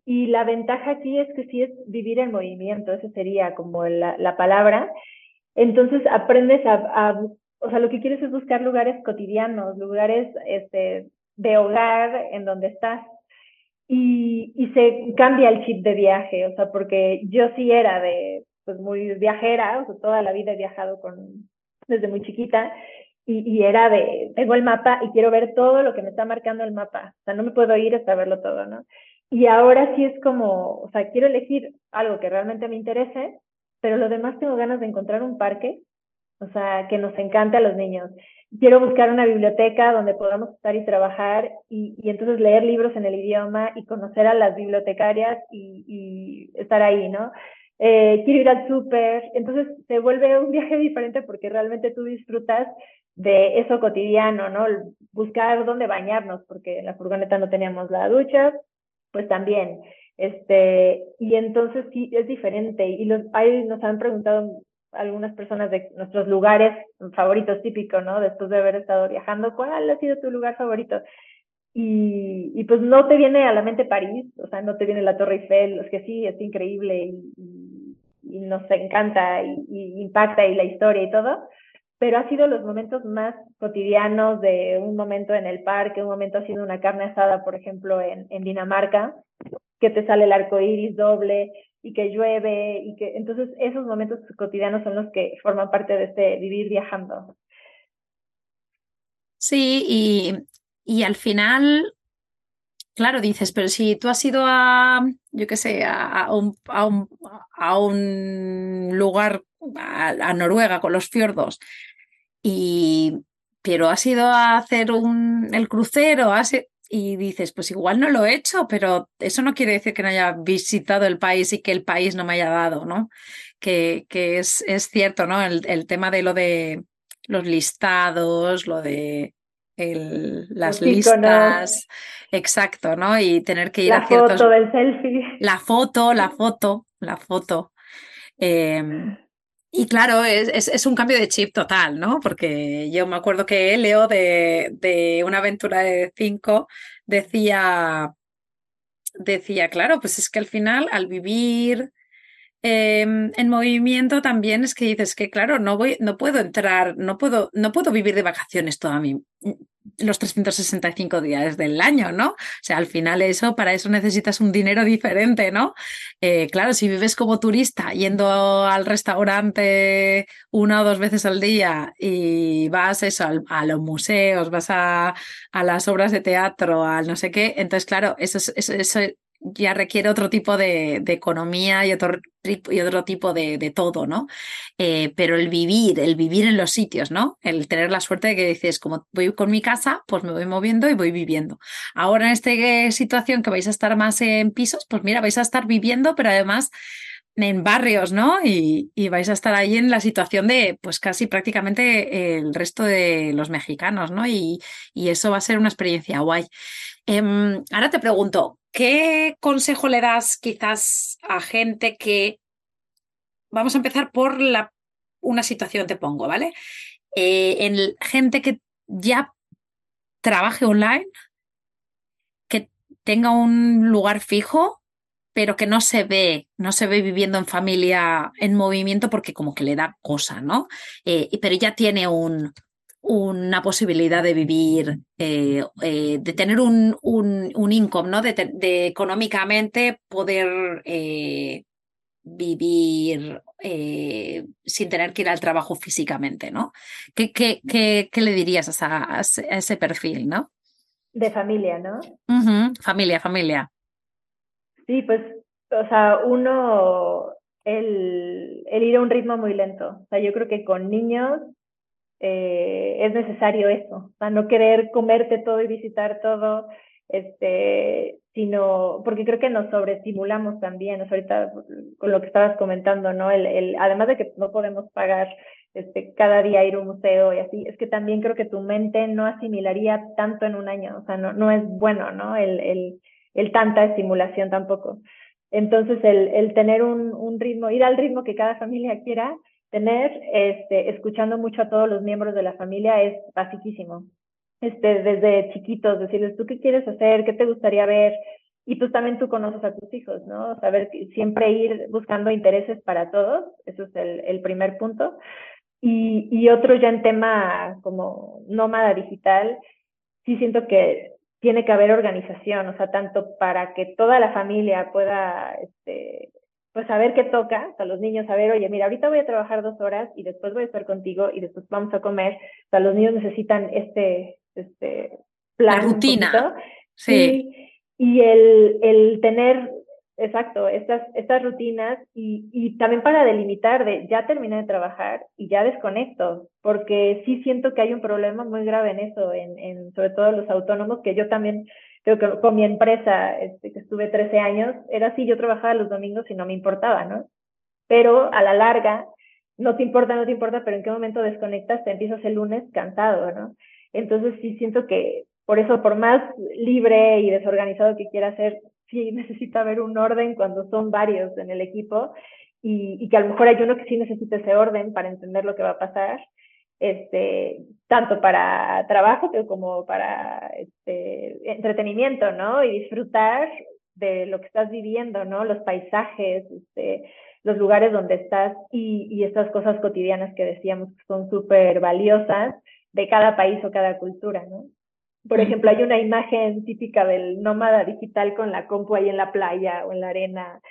Y la ventaja aquí es que sí es vivir en movimiento, eso sería como la, la palabra. Entonces aprendes a, a, o sea, lo que quieres es buscar lugares cotidianos, lugares este, de hogar en donde estás y, se cambia el chip de viaje, o sea, porque yo sí era de, pues muy viajera, o sea, toda la vida he viajado con, desde muy chiquita, y, y, era de, tengo el mapa y quiero ver todo lo que me está marcando el mapa, o sea, no me puedo ir hasta verlo todo, ¿no? Y ahora sí es como, o sea, quiero elegir algo que realmente me interese, pero lo demás tengo ganas de encontrar un parque, o sea, que nos encante a los niños quiero buscar una biblioteca donde podamos estar y trabajar y, y, entonces leer libros en el idioma y conocer a las bibliotecarias y, y estar ahí, ¿no? Eh, quiero ir al súper, entonces se vuelve un viaje diferente porque realmente tú disfrutas de eso cotidiano, ¿no? Buscar dónde bañarnos, porque en la furgoneta no teníamos la ducha, pues también. Este, y entonces sí, es diferente. Y los, ahí nos han preguntado algunas personas de nuestros lugares favoritos típicos, ¿no? Después de haber estado viajando, ¿cuál ha sido tu lugar favorito? Y, y pues no te viene a la mente París, o sea, no te viene la Torre Eiffel, es que sí, es increíble y, y, nos encanta y, y, impacta y la historia y todo, pero ha sido los momentos más cotidianos de un momento en el parque, un momento ha sido una carne asada, por ejemplo, en, en Dinamarca, que te sale el arco iris doble y que llueve y que entonces esos momentos cotidianos son los que forman parte de este vivir viajando. Sí, y, y al final, claro, dices, pero si tú has ido a, yo qué sé, a, un, a, un, a un lugar, a, Noruega con los fiordos, y, pero has ido a hacer un, el crucero, has, y dices, pues igual no lo he hecho, pero eso no quiere decir que no haya visitado el país y que el país no me haya dado, ¿no? Que, que es, es cierto, ¿no? El, el tema de lo de los listados, lo de el, las listas, exacto, ¿no? Y tener que ir la a ciertos... La foto del selfie. La foto, la foto, la foto. Eh, y claro, es, es, es, un cambio de chip total, ¿no? Porque yo me acuerdo que Leo de, de una aventura de cinco decía, decía, claro, pues es que al final, al vivir eh, en movimiento también es que dices que, claro, no voy, no puedo entrar, no puedo, no puedo vivir de vacaciones toda mi, los 365 días del año, ¿no? O sea, al final eso, para eso necesitas un dinero diferente, ¿no? Eh, claro, si vives como turista yendo al restaurante una o dos veces al día y vas eso, a los museos, vas a, a las obras de teatro, al no sé qué, entonces, claro, eso, eso, eso ya requiere otro tipo de, de economía y otro, y otro tipo de, de todo, ¿no? Eh, pero el vivir, el vivir en los sitios, ¿no? El tener la suerte de que dices, como voy con mi casa, pues me voy moviendo y voy viviendo. Ahora en esta situación que vais a estar más en pisos, pues mira, vais a estar viviendo, pero además en barrios, ¿no? Y, y, vais a estar ahí en la situación de, pues casi prácticamente el resto de los mexicanos, ¿no? Y, y eso va a ser una experiencia guay. Eh, ahora te pregunto, ¿qué consejo le das quizás a gente que... Vamos a empezar por la, una situación, te pongo, ¿vale? Eh, en gente que ya trabaje online, que tenga un lugar fijo, pero que no se ve, no se ve viviendo en familia en movimiento porque como que le da cosa, ¿no? Eh, pero ya tiene un, una posibilidad de vivir, eh, eh, de tener un, un, un income, ¿no? De, de, económicamente poder eh, vivir sin tener que ir al trabajo físicamente, ¿no? ¿Qué, qué, qué, qué le dirías a, a, ese perfil, no? De familia, ¿no? Familia, familia. Sí, pues, o sea, uno, el, el ir a un ritmo muy lento. O sea, yo creo que con niños eh, es necesario eso, sea, no querer comerte todo y visitar todo, este, sino, porque creo que nos sobreestimulamos también, o ahorita con lo que estabas comentando, ¿no? El, el, además de que no podemos pagar este, cada día ir a un museo y así, es que también creo que tu mente no asimilaría tanto en un año, o sea, no, no es bueno, ¿no? El, el, el tanta estimulación tampoco. Entonces, el, el tener un, un ritmo, ir al ritmo que cada familia quiera, tener, este, escuchando mucho a todos los miembros de la familia es basiquísimo. Este, desde chiquitos, decirles, ¿tú qué quieres hacer? ¿Qué te gustaría ver? Y pues también tú conoces a tus hijos, ¿no? Saber siempre ir buscando intereses para todos, eso es el, el primer punto. Y, y otro ya en tema como nómada digital, sí siento que tiene que haber organización, o sea, tanto para que toda la familia pueda este, pues saber qué toca, o sea, los niños saber, oye, mira, ahorita voy a trabajar dos horas y después voy a estar contigo y después vamos a comer. O sea, los niños necesitan este, este plan. La rutina. Sí. Y, el, el tener, exacto, estas, estas rutinas y, y también para delimitar de ya terminé de trabajar y ya desconecto, porque sí siento que hay un problema muy grave en eso, en, en sobre todo los autónomos, que yo también creo que con mi empresa, este, que estuve 13 años, era así, yo trabajaba los domingos y no me importaba, ¿no? Pero a la larga, no te importa, no te importa, pero en qué momento desconectas, te empiezas el lunes cansado, ¿no? Entonces sí siento que por eso, por más libre y desorganizado que quiera ser, sí necesita haber un orden cuando son varios en el equipo y, y que a lo mejor hay uno que sí necesita ese orden para entender lo que va a pasar este, tanto para trabajo como para este, entretenimiento, ¿no? Y disfrutar de lo que estás viviendo, ¿no? Los paisajes, este, los lugares donde estás y, y estas cosas cotidianas que decíamos que son súper valiosas de cada país o cada cultura, ¿no? Por ejemplo, hay una imagen típica del nómada digital con la compu ahí en la playa o en la arena.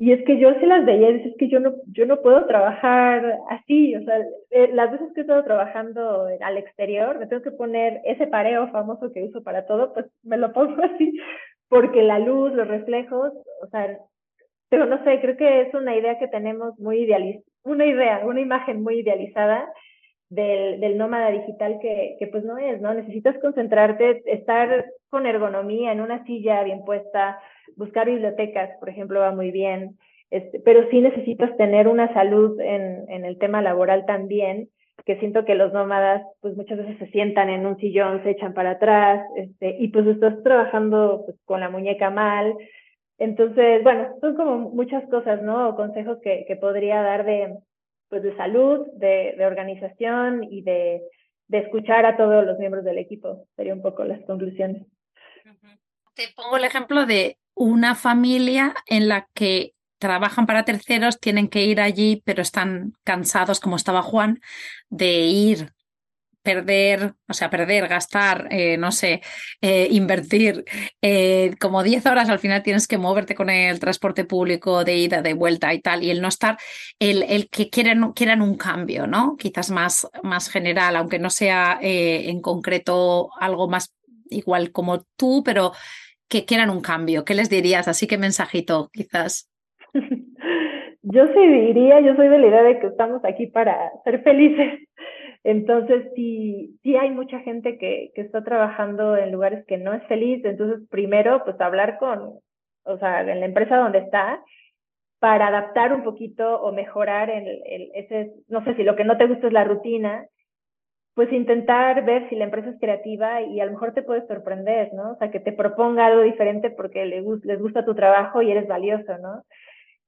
Y es que yo se las veía y es que yo no, yo no puedo trabajar así. O sea, eh, las veces que he estado trabajando al exterior, me tengo que poner ese pareo famoso que uso para todo, pues me lo pongo así, porque la luz, los reflejos, o sea, pero no sé, creo que es una idea que tenemos muy idealizada, una idea, una imagen muy idealizada del, del nómada digital que, que pues no es, ¿no? Necesitas concentrarte, estar con ergonomía en una silla bien puesta, buscar bibliotecas, por ejemplo, va muy bien, este, pero sí necesitas tener una salud en, en el tema laboral también, que siento que los nómadas pues muchas veces se sientan en un sillón, se echan para atrás, este, y pues estás trabajando pues, con la muñeca mal. Entonces, bueno, son como muchas cosas, ¿no? Consejos que, que podría dar de, pues de salud, de, de organización y de, de, escuchar a todos los miembros del equipo. Sería un poco las conclusiones. Te pongo el ejemplo de una familia en la que trabajan para terceros, tienen que ir allí, pero están cansados, como estaba Juan, de ir perder, o sea, perder, gastar, eh, no sé, eh, invertir eh, como 10 horas, al final tienes que moverte con el transporte público de ida, de vuelta y tal, y el no estar, el, el que quieran, quieran un cambio, ¿no? Quizás más, más general, aunque no sea en concreto algo más igual como tú, pero que quieran un cambio. ¿Qué les dirías? Así que mensajito, quizás. Yo sí diría, yo soy de la idea de que estamos aquí para ser felices entonces, sí, sí hay mucha gente que, que está trabajando en lugares que no es feliz. Entonces, primero, pues hablar con, o sea, en la empresa donde está, para adaptar un poquito o mejorar el, el, ese, no sé si lo que no te gusta es la rutina, pues intentar ver si la empresa es creativa y a lo mejor te puede sorprender, ¿no? O sea, que te proponga algo diferente porque le, les gusta tu trabajo y eres valioso, ¿no?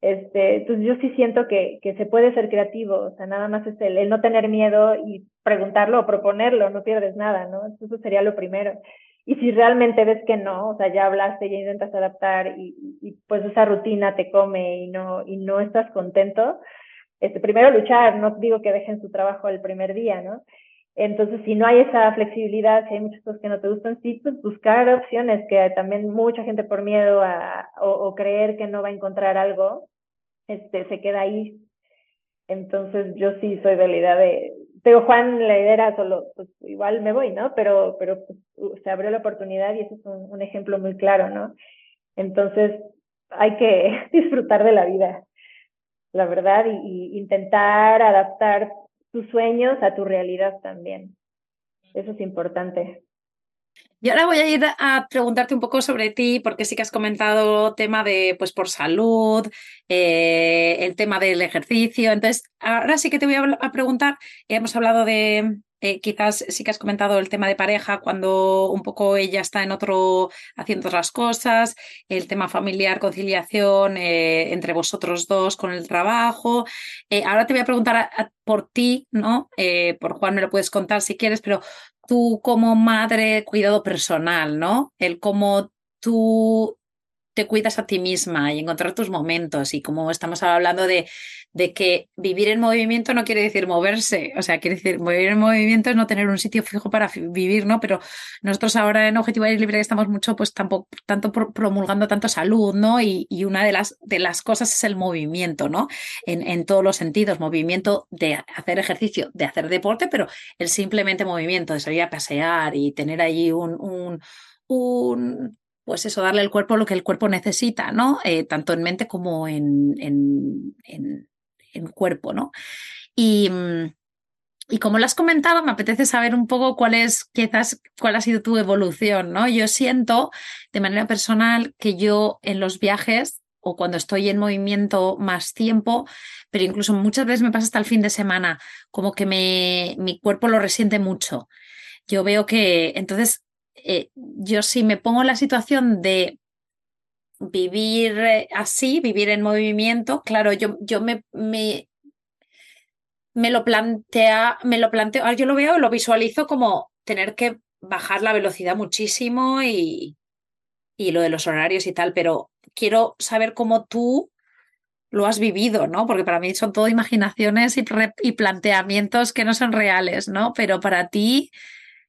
Este, entonces yo sí siento que, que se puede ser creativo, o sea, nada más es el, no tener miedo y preguntarlo o proponerlo, no pierdes nada, ¿no? Eso sería lo primero. Y si realmente ves que no, o sea, ya hablaste, ya intentas adaptar y, y pues esa rutina te come y no, y no estás contento, este, primero luchar, no digo que dejen su trabajo el primer día, ¿no? Entonces, si no hay esa flexibilidad, si hay muchas cosas que no te gustan, sí, pues buscar opciones, que también mucha gente por miedo a, o, creer que no va a encontrar algo, este, se queda ahí. Entonces yo sí soy de la idea de, pero Juan la idea era solo, pues igual me voy, ¿no? Pero, pero pues, se abrió la oportunidad y ese es un, un ejemplo muy claro, ¿no? Entonces hay que disfrutar de la vida, la verdad, y, y intentar adaptar tus sueños a tu realidad también. Eso es importante. Y ahora voy a ir a preguntarte un poco sobre ti, porque sí que has comentado tema de, pues, por salud, eh, el tema del ejercicio. Entonces, ahora sí que te voy a, preguntar, hemos hablado de, eh, quizás sí que has comentado el tema de pareja, cuando un poco ella está en otro, haciendo otras cosas, el tema familiar, conciliación eh, entre vosotros dos con el trabajo. Eh, ahora te voy a preguntar por ti, ¿no? Por Juan me lo puedes contar si quieres, pero tú como madre, cuidado personal, ¿no? El cómo tú cuidas a ti misma y encontrar tus momentos. Y como estamos hablando de, de, que vivir en movimiento no quiere decir moverse, o sea, quiere decir vivir en movimiento es no tener un sitio fijo para vivir, ¿no? Pero nosotros ahora en Objetivo Aire Libre estamos mucho, pues tampoco, tanto promulgando tanto salud, ¿no? Y, y, una de las, de las cosas es el movimiento, ¿no? En, en todos los sentidos, movimiento de hacer ejercicio, de hacer deporte, pero el simplemente movimiento, de salir a pasear y tener allí un, un un, pues eso, darle al cuerpo lo que el cuerpo necesita, ¿no? Eh, tanto en mente como en, en, cuerpo, ¿no? Y, y, como lo has comentado, me apetece saber un poco cuál es, quizás, cuál ha sido tu evolución, ¿no? Yo siento de manera personal que yo en los viajes o cuando estoy en movimiento más tiempo, pero incluso muchas veces me pasa hasta el fin de semana, como que me, mi cuerpo lo resiente mucho. Yo veo que entonces eh, yo si me pongo en la situación de vivir eh, así, vivir en movimiento, claro, yo, yo me, me, me lo plantea, me lo planteo, yo lo veo, lo visualizo como tener que bajar la velocidad muchísimo y, y lo de los horarios y tal, pero quiero saber cómo tú lo has vivido, ¿no? Porque para mí son todo imaginaciones y, y planteamientos que no son reales, ¿no? Pero para ti,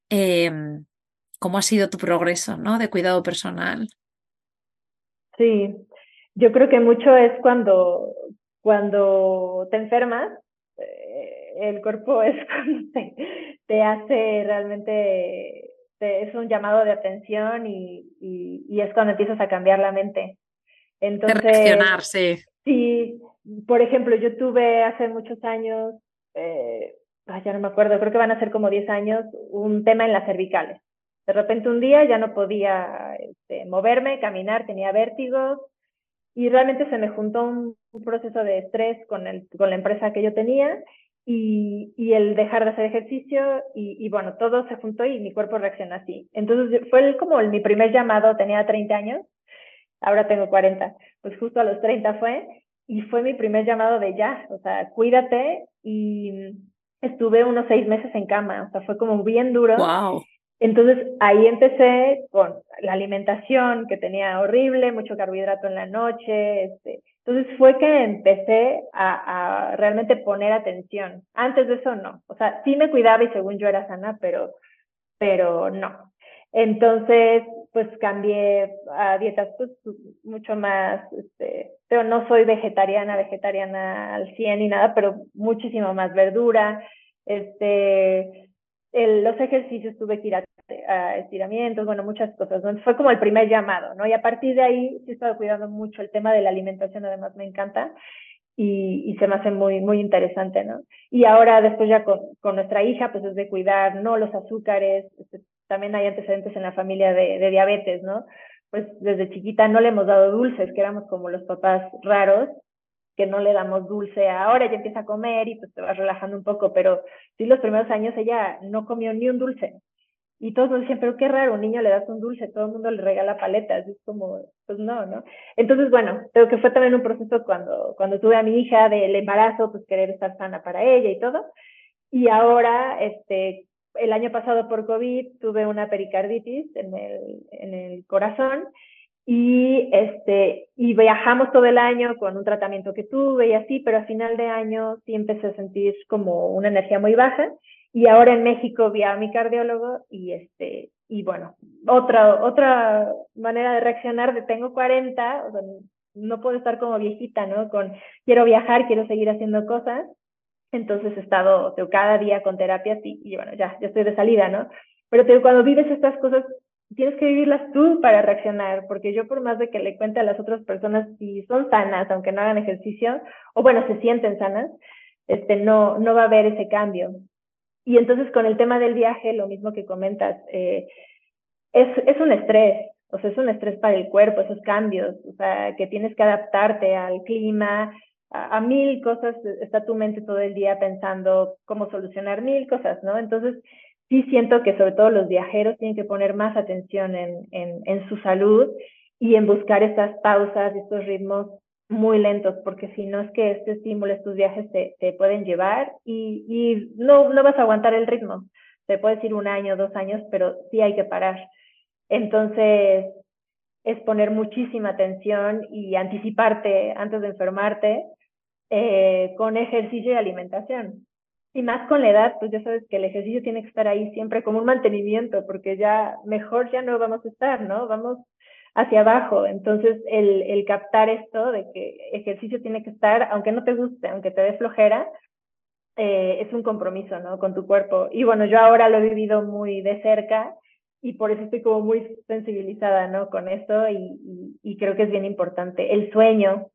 em, ¿cómo ha sido tu progreso, ¿no? De cuidado personal. Sí, yo creo que mucho es cuando, cuando te enfermas, eh, el cuerpo es cuando te, hace realmente, es un llamado de atención y, y, es cuando empiezas a cambiar la mente. Entonces, reaccionar, sí. Sí, por ejemplo, yo tuve hace muchos años, eh, ya no me acuerdo, creo que van a ser como 10 años, un tema en las cervicales. De repente un día ya no podía este, moverme, caminar, tenía vértigos y realmente se me juntó un, proceso de estrés con, el, con la empresa que yo tenía y, y el dejar de hacer ejercicio y, y, bueno, todo se juntó y mi cuerpo reaccionó así. Entonces fue como mi primer llamado, tenía 30 años, ahora tengo 40, pues justo a los 30 fue y fue mi primer llamado de ya, o sea, cuídate y estuve unos seis meses en cama, o sea, fue como bien duro. Wow. Entonces ahí empecé con la alimentación que tenía horrible, mucho carbohidrato en la noche. Este. Entonces fue que empecé a, realmente poner atención. Antes de eso no. O sea, sí me cuidaba y según yo era sana, pero, pero no. Entonces, pues cambié a dietas pues, mucho más, este, pero no soy vegetariana, vegetariana al 100 ni nada, pero muchísimo más verdura, este, los ejercicios tuve que ir a, estiramientos, bueno, muchas cosas, ¿no? Fue como el primer llamado, ¿no? Y a partir de ahí sí he estado cuidando mucho el tema de la alimentación, además me encanta y, y se me hace muy, muy interesante, ¿no? Y ahora después ya con, con nuestra hija, pues es de cuidar, ¿no? Los azúcares, este, también hay antecedentes en la familia de, de diabetes, ¿no? Pues desde chiquita no le hemos dado dulces, que éramos como los papás raros, que no le damos dulce ahora, ya empieza a comer y pues te vas relajando un poco, pero sí los primeros años ella no comió ni un dulce. Y todos nos decían, pero qué raro, un niño le das un dulce, todo el mundo le regala paletas, es como, pues no, ¿no? Entonces, bueno, creo que fue también un proceso cuando, cuando tuve a mi hija del embarazo, pues querer estar sana para ella y todo. Y ahora, este, el año pasado por COVID tuve una pericarditis en el, en el corazón y este y viajamos todo el año con un tratamiento que tuve y así, pero a final de año sí empecé a sentir como una energía muy baja y ahora en México vi a mi cardiólogo y este y bueno, otra otra manera de reaccionar de tengo 40, o sea, no puedo estar como viejita, ¿no? Con quiero viajar, quiero seguir haciendo cosas. Entonces he estado cada día con terapias y, y bueno, ya, ya estoy de salida, ¿no? Pero cuando vives estas cosas tienes que vivirlas tú para reaccionar, porque yo por más de que le cuente a las otras personas si son sanas, aunque no hagan ejercicio, o bueno, se sienten sanas, este, no, no va a haber ese cambio. Y entonces con el tema del viaje, lo mismo que comentas, eh, es, es un estrés, o sea, es un estrés para el cuerpo, esos cambios, o sea, que tienes que adaptarte al clima, a, a mil cosas, está tu mente todo el día pensando cómo solucionar mil cosas, ¿no? Entonces, sí siento que sobre todo los viajeros tienen que poner más atención en, su salud y en buscar estas pausas, estos ritmos muy lentos, porque si no es que este estímulo, estos viajes te, pueden llevar y, no vas a aguantar el ritmo. Te puedes ir un año, dos años, pero sí hay que parar. Entonces, es poner muchísima atención y anticiparte antes de enfermarte eh, con ejercicio y alimentación. Y más con la edad, pues ya sabes que el ejercicio tiene que estar ahí siempre como un mantenimiento, porque ya mejor ya no vamos a estar, ¿no? Vamos hacia abajo. Entonces, el, el captar esto de que ejercicio tiene que estar, aunque no te guste, aunque te dé flojera, eh, es un compromiso, ¿no? Con tu cuerpo. Y bueno, yo ahora lo he vivido muy de cerca y por eso estoy como muy sensibilizada, ¿no? Con esto y, y, y creo que es bien importante. El sueño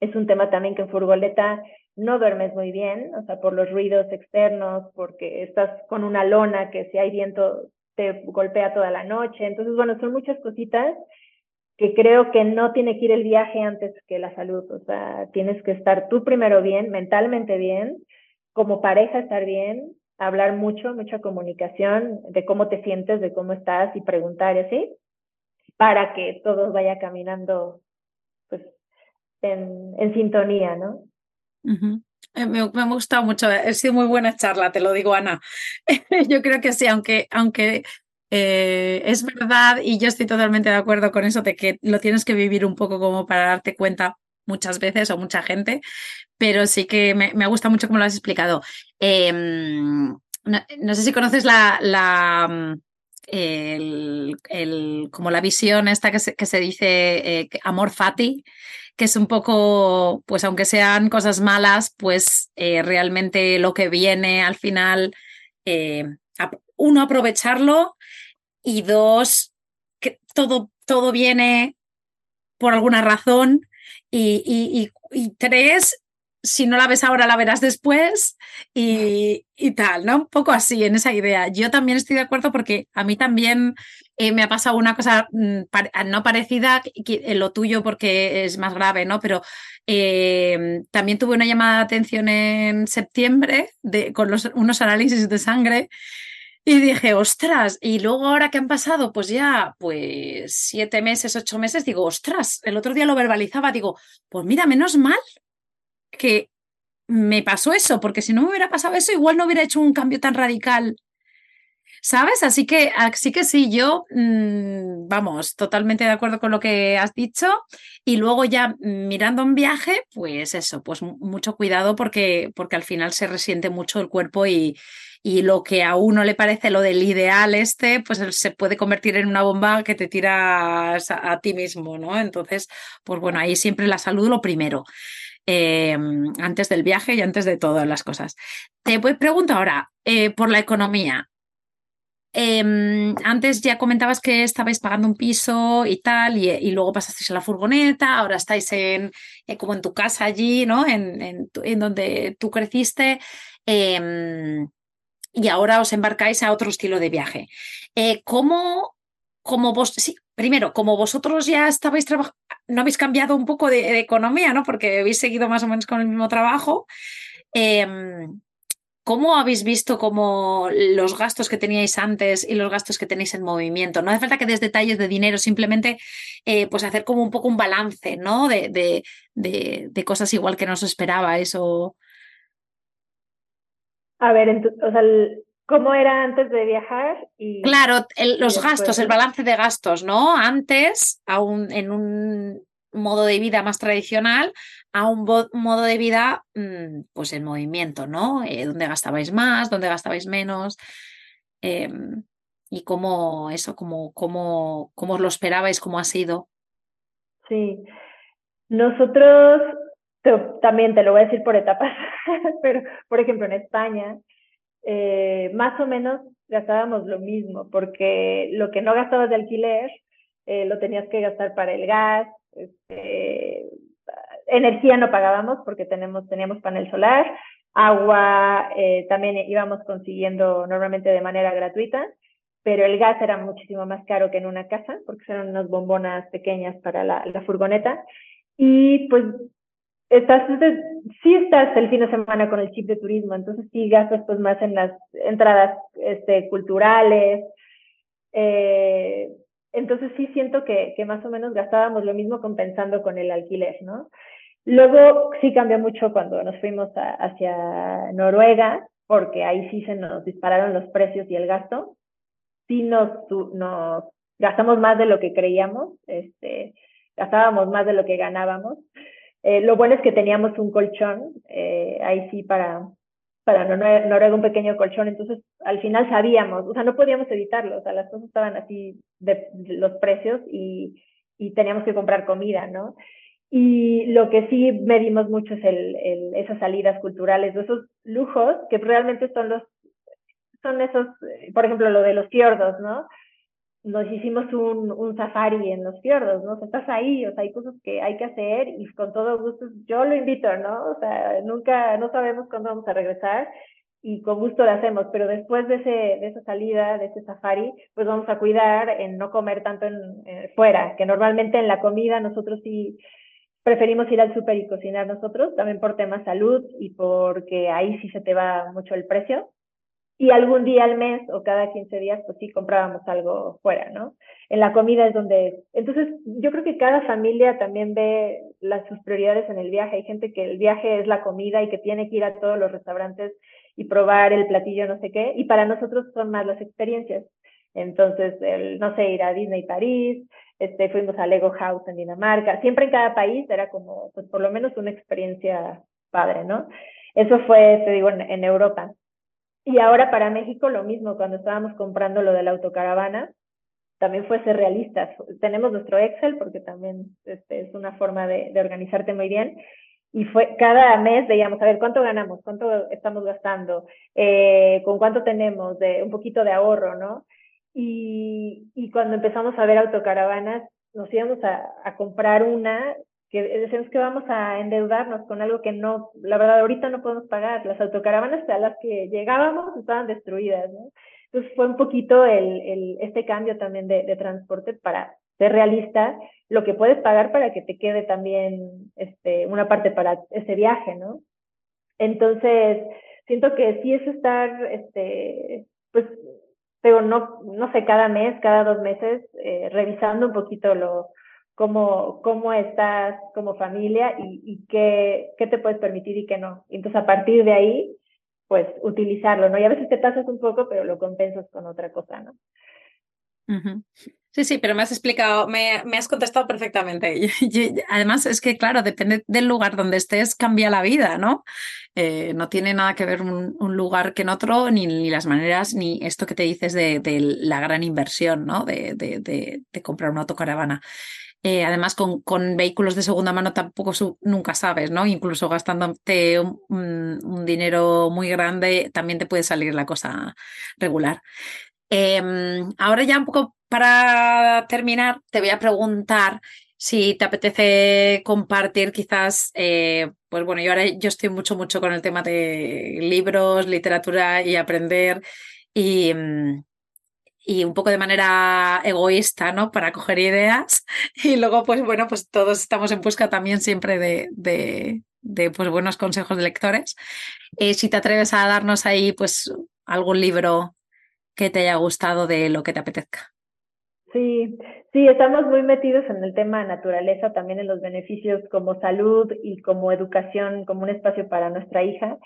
es un tema también que en Furgoleta no duermes muy bien, o sea, por los ruidos externos, porque estás con una lona que si hay viento te golpea toda la noche. Entonces, bueno, son muchas cositas que creo que no tiene que ir el viaje antes que la salud, o sea, tienes que estar tú primero bien, mentalmente bien, como pareja estar bien, hablar mucho, mucha comunicación de cómo te sientes, de cómo estás y preguntar así, para que todo vaya caminando pues en, en sintonía, ¿no? Eh, me, ha gustado mucho, ha sido muy buena charla, te lo digo, Ana. yo creo que sí, aunque, aunque eh, es verdad y yo estoy totalmente de acuerdo con eso de que lo tienes que vivir un poco como para darte cuenta muchas veces o mucha gente, pero sí que me, me gusta mucho cómo lo has explicado. Em, no, sé si conoces la, la el, como la visión esta que se, que se dice eh, amor fati, que es un poco, pues aunque sean cosas malas, pues eh, realmente lo que viene al final, eh, uno, aprovecharlo y dos, que todo, todo viene por alguna razón y, y, y, tres, si no la ves ahora, la verás después y, y, tal, ¿no? Un poco así, en esa idea. Yo también estoy de acuerdo porque a mí también eh, me ha pasado una cosa mm, no parecida, en lo tuyo porque es más grave, ¿no? Pero eh, también tuve una llamada de atención en septiembre de, con los, unos análisis de sangre y dije, ostras, y luego ahora que han pasado, pues ya, pues siete meses, ocho meses, digo, ostras, el otro día lo verbalizaba, digo, pues mira, menos mal que me pasó eso, porque si no me hubiera pasado eso, igual no hubiera hecho un cambio tan radical. ¿Sabes? Así que, así que sí, yo, mmm, vamos, totalmente de acuerdo con lo que has dicho. Y luego ya mirando un viaje, pues eso, pues mucho cuidado porque, porque al final se resiente mucho el cuerpo y, y lo que a uno le parece lo del ideal este, pues se puede convertir en una bomba que te tiras a, a ti mismo, ¿no? Entonces, pues bueno, ahí siempre la salud lo primero. Eh, antes del viaje y antes de todas las cosas. Te pregunto ahora, eh, por la economía. Eh, antes ya comentabas que estabais pagando un piso y tal, y, luego pasasteis a la furgoneta, ahora estáis en, eh, como en tu casa allí, ¿no? En, en, en donde tú creciste. Em, y ahora os embarcáis a otro estilo de viaje. Eh, ¿Cómo, como vos, sí, primero, como vosotros ya estabais trabajando, no habéis cambiado un poco de, economía, ¿no? Porque habéis seguido más o menos con el mismo trabajo. Eh, ¿Cómo habéis visto como los gastos que teníais antes y los gastos que tenéis en movimiento? No hace falta que des detalles de dinero, simplemente eh, pues hacer como un poco un balance, ¿no? De, de, de, cosas igual que no os esperabais o... A ver, o sea, cómo era antes de viajar y claro el, los y gastos el balance de gastos no antes aún en un modo de vida más tradicional a un modo de vida mmm, pues en movimiento no eh, dónde gastabais más dónde gastabais menos eh, y cómo eso cómo cómo cómo lo esperabais cómo ha sido. Sí. Nosotros te, también te lo voy a decir por etapas pero por ejemplo en España eh, más o menos gastábamos lo mismo, porque lo que no gastabas de alquiler eh, lo tenías que gastar para el gas, este, energía no pagábamos porque tenemos, teníamos panel solar, agua eh, también íbamos consiguiendo normalmente de manera gratuita, pero el gas era muchísimo más caro que en una casa, porque eran unas bombonas pequeñas para la, la furgoneta. Y pues estás, sí estás el fin de semana con el chip de turismo, entonces sí gastas pues más en las entradas este, culturales. Eh, entonces sí siento que, que más o menos gastábamos lo mismo compensando con el alquiler, ¿no? Luego sí cambió mucho cuando nos fuimos a, hacia Noruega, porque ahí sí se nos dispararon los precios y el gasto. Sí nos, nos gastamos más de lo que creíamos, este, gastábamos más de lo que ganábamos. Eh, lo bueno es que teníamos un colchón, eh, ahí sí para, para Noruega un pequeño colchón, entonces al final sabíamos, o sea, no podíamos evitarlo, o sea, las cosas estaban así de, los precios y, y, teníamos que comprar comida, ¿no? Y lo que sí medimos mucho es el, esas salidas culturales, esos lujos que realmente son los, son esos, por ejemplo, lo de los fiordos, ¿no? Nos hicimos un, safari en los fiordos, ¿no? O sea, estás ahí, o sea, hay cosas que hay que hacer y con todo gusto yo lo invito, ¿no? O sea, nunca, no sabemos cuándo vamos a regresar y con gusto lo hacemos, pero después de, ese, de esa salida, de ese safari, pues vamos a cuidar en no comer tanto en, en fuera, que normalmente en la comida nosotros sí preferimos ir al súper y cocinar nosotros, también por temas salud y porque ahí sí se te va mucho el precio y algún día al mes o cada 15 días, pues sí, comprábamos algo fuera, ¿no? En la comida es donde... Entonces, yo creo que cada familia también ve las, sus prioridades en el viaje. Hay gente que el viaje es la comida y que tiene que ir a todos los restaurantes y probar el platillo no sé qué, y para nosotros son más las experiencias. Entonces, no sé, ir a Disney París, este, fuimos a Lego House en Dinamarca, siempre en cada país era como, pues por lo menos una experiencia padre, ¿no? Eso fue, te digo, en, Europa. Y ahora para México lo mismo, cuando estábamos comprando lo de la autocaravana, también fue ser realistas. Tenemos nuestro Excel porque también este, es una forma de, organizarte muy bien. Y fue cada mes veíamos, a ver, ¿cuánto ganamos? ¿Cuánto estamos gastando? Eh, ¿Con cuánto tenemos? De, un poquito de ahorro, ¿no? Y, y cuando empezamos a ver autocaravanas, nos íbamos a comprar una que decimos que vamos a endeudarnos con algo que no, la verdad, ahorita no podemos pagar. Las autocaravanas a las que llegábamos estaban destruidas, ¿no? Entonces fue un poquito el, el, este cambio también de, de, transporte para ser realista, lo que puedes pagar para que te quede también este, una parte para ese viaje, ¿no? Entonces, siento que sí es estar, este, pues pero no, no sé, cada mes, cada dos meses, eh, revisando un poquito lo, cómo, cómo estás como familia y, y qué, qué te puedes permitir y qué no. Entonces a partir de ahí, pues utilizarlo, ¿no? Y a veces te pasas un poco, pero lo compensas con otra cosa, ¿no? Sí, sí, pero me has explicado, me, me has contestado perfectamente. además, es que, claro, depende del lugar donde estés, cambia la vida, ¿no? Eh, no tiene nada que ver un, lugar que en otro, ni, ni, las maneras, ni esto que te dices de, de la gran inversión, ¿no? De, de, de comprar una autocaravana. Eh, además, con, con, vehículos de segunda mano tampoco nunca sabes, ¿no? Incluso gastándote un, un, dinero muy grande, también te puede salir la cosa regular. Em, ahora ya un poco para terminar, te voy a preguntar si te apetece compartir quizás, eh, pues bueno, yo ahora yo estoy mucho, mucho con el tema de libros, literatura y aprender y, mm, y un poco de manera egoísta, ¿no? Para coger ideas y luego, pues bueno, pues todos estamos en busca también siempre de, de, pues, buenos consejos de lectores. Eh, si te atreves a darnos ahí, pues algún libro que te haya gustado de lo que te apetezca. Sí, sí, estamos muy metidos en el tema de naturaleza, también en los beneficios como salud y como educación, como un espacio para nuestra hija.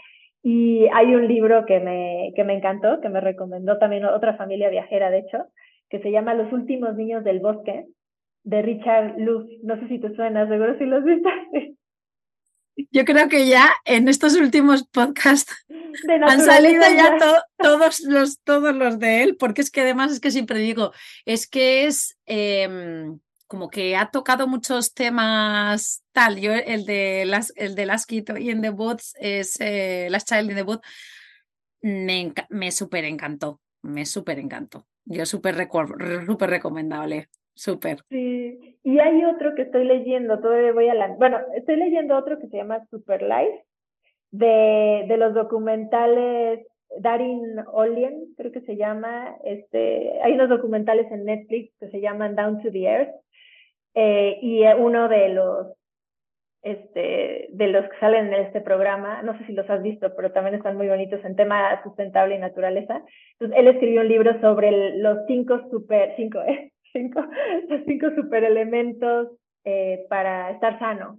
Y hay un libro que me, que me encantó, que me recomendó también otra familia viajera, de hecho, que se llama Los últimos niños del bosque, de Richard Luz. No sé si te suena, seguro si los viste. Yo creo que ya en estos últimos podcasts han salido ya, todos, los, todos los de él, porque es que además es que siempre digo, es que es em, como que ha tocado muchos temas tal. Yo el de las, el de Last Kid y en the Woods es eh, Last Child in the Woods, me, me súper encantó, me súper encantó. Yo súper super recomendable. Súper. Sí, y hay otro que estoy leyendo, todavía voy a. Bueno, estoy leyendo otro que se llama Super Life, de, de los documentales Darin Olien, creo que se llama, este, hay unos documentales en Netflix que se llaman Down to the Earth, eh, y uno de los, este, de los que salen en este programa, no sé si los has visto, pero también están muy bonitos en tema sustentable y naturaleza. Entonces, él escribió un libro sobre los cinco super, cinco, ¿eh? cinco, los cinco superelementos eh, para estar sano.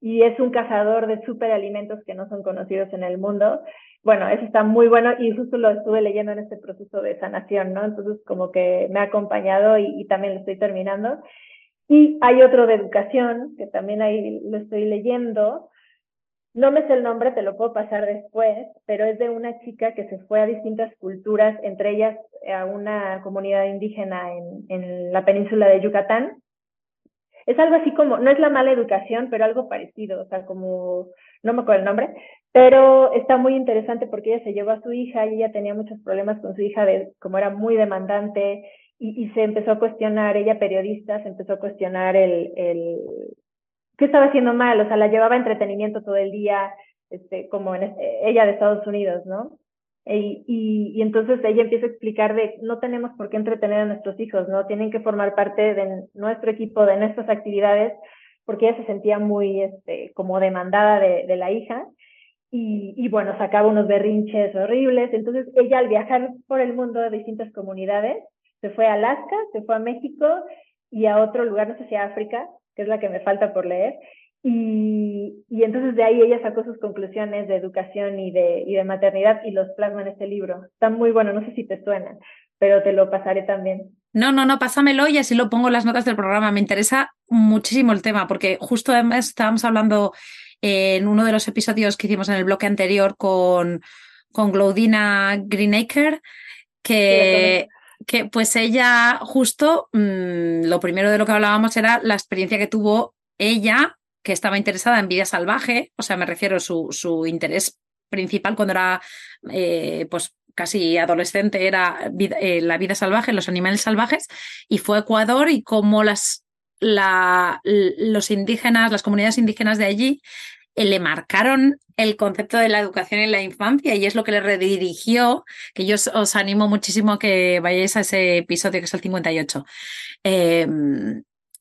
y es un cazador de superalimentos que no son conocidos en el mundo. Bueno, eso está muy bueno y justo lo estuve leyendo en este proceso de sanación, ¿no? Entonces como que me ha acompañado y, y también lo estoy terminando. Y hay otro de educación, que también ahí lo estoy leyendo, no me sé el nombre, te lo puedo pasar después, pero es de una chica que se fue a distintas culturas, entre ellas a una comunidad indígena en, en la península de Yucatán. Es algo así como, no es la mala educación, pero algo parecido, o sea, como, no me acuerdo el nombre, pero está muy interesante porque ella se llevó a su hija y ella tenía muchos problemas con su hija, de, como era muy demandante y, y se empezó a cuestionar, ella periodista, se empezó a cuestionar el, el, ¿qué estaba haciendo mal? O sea, la llevaba entretenimiento todo el día, este, como en, ella de Estados Unidos, ¿no? Y, y, y, entonces ella empieza a explicar de no tenemos por qué entretener a nuestros hijos, ¿no? Tienen que formar parte de nuestro equipo, de nuestras actividades, porque ella se sentía muy este, como demandada de, de la hija. Y, y, bueno, sacaba unos berrinches horribles. Entonces ella al viajar por el mundo de distintas comunidades, se fue a Alaska, se fue a México y a otro lugar, no sé si a África, que es la que me falta por leer. Y, y entonces de ahí ella sacó sus conclusiones de educación y de, y de maternidad y los plasma en este libro. Está muy bueno, no sé si te suena, pero te lo pasaré también. No, no, no, pásamelo y así lo pongo en las notas del programa. Me interesa muchísimo el tema porque justo además estábamos hablando en uno de los episodios que hicimos en el bloque anterior con, con Glaudina Greenacre, que, que pues ella justo mmm, lo primero de lo que hablábamos era la experiencia que tuvo ella, que estaba interesada en vida salvaje, o sea, me refiero a su, su interés principal cuando era eh, pues casi adolescente era eh, la vida salvaje, los animales salvajes, y fue a Ecuador y como las, la, los indígenas, las comunidades indígenas de allí, le marcaron el concepto de la educación en la infancia y es lo que le redirigió, que yo os, os animo muchísimo a que vayáis a ese episodio que es el 58. Eh,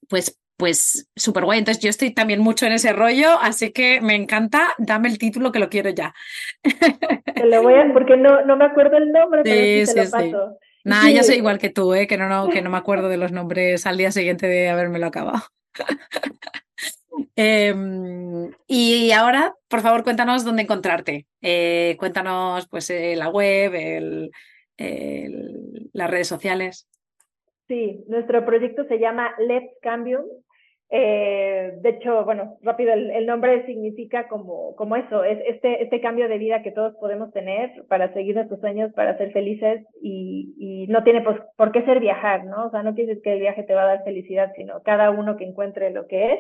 pues pues súper guay. Entonces yo estoy también mucho en ese rollo, así que me encanta, dame el título que lo quiero ya. Te lo voy a, porque no, no me acuerdo el nombre, pero sí, sí, te lo paso. Nada, sí. yo soy igual que tú, ¿eh? que, no, no, que no me acuerdo de los nombres al día siguiente de habérmelo acabado. Eh, y ahora, por favor, cuéntanos dónde encontrarte. Eh, cuéntanos pues eh, la web, las redes sociales. Sí, nuestro proyecto se llama Let's Cambium eh, de hecho, bueno, rápido, el, nombre significa como, como eso, es este, este cambio de vida que todos podemos tener para seguir nuestros sueños, para ser felices y, no tiene por qué ser viajar, ¿no? O sea, no decir que el viaje te va a dar felicidad, sino cada uno que encuentre lo que es.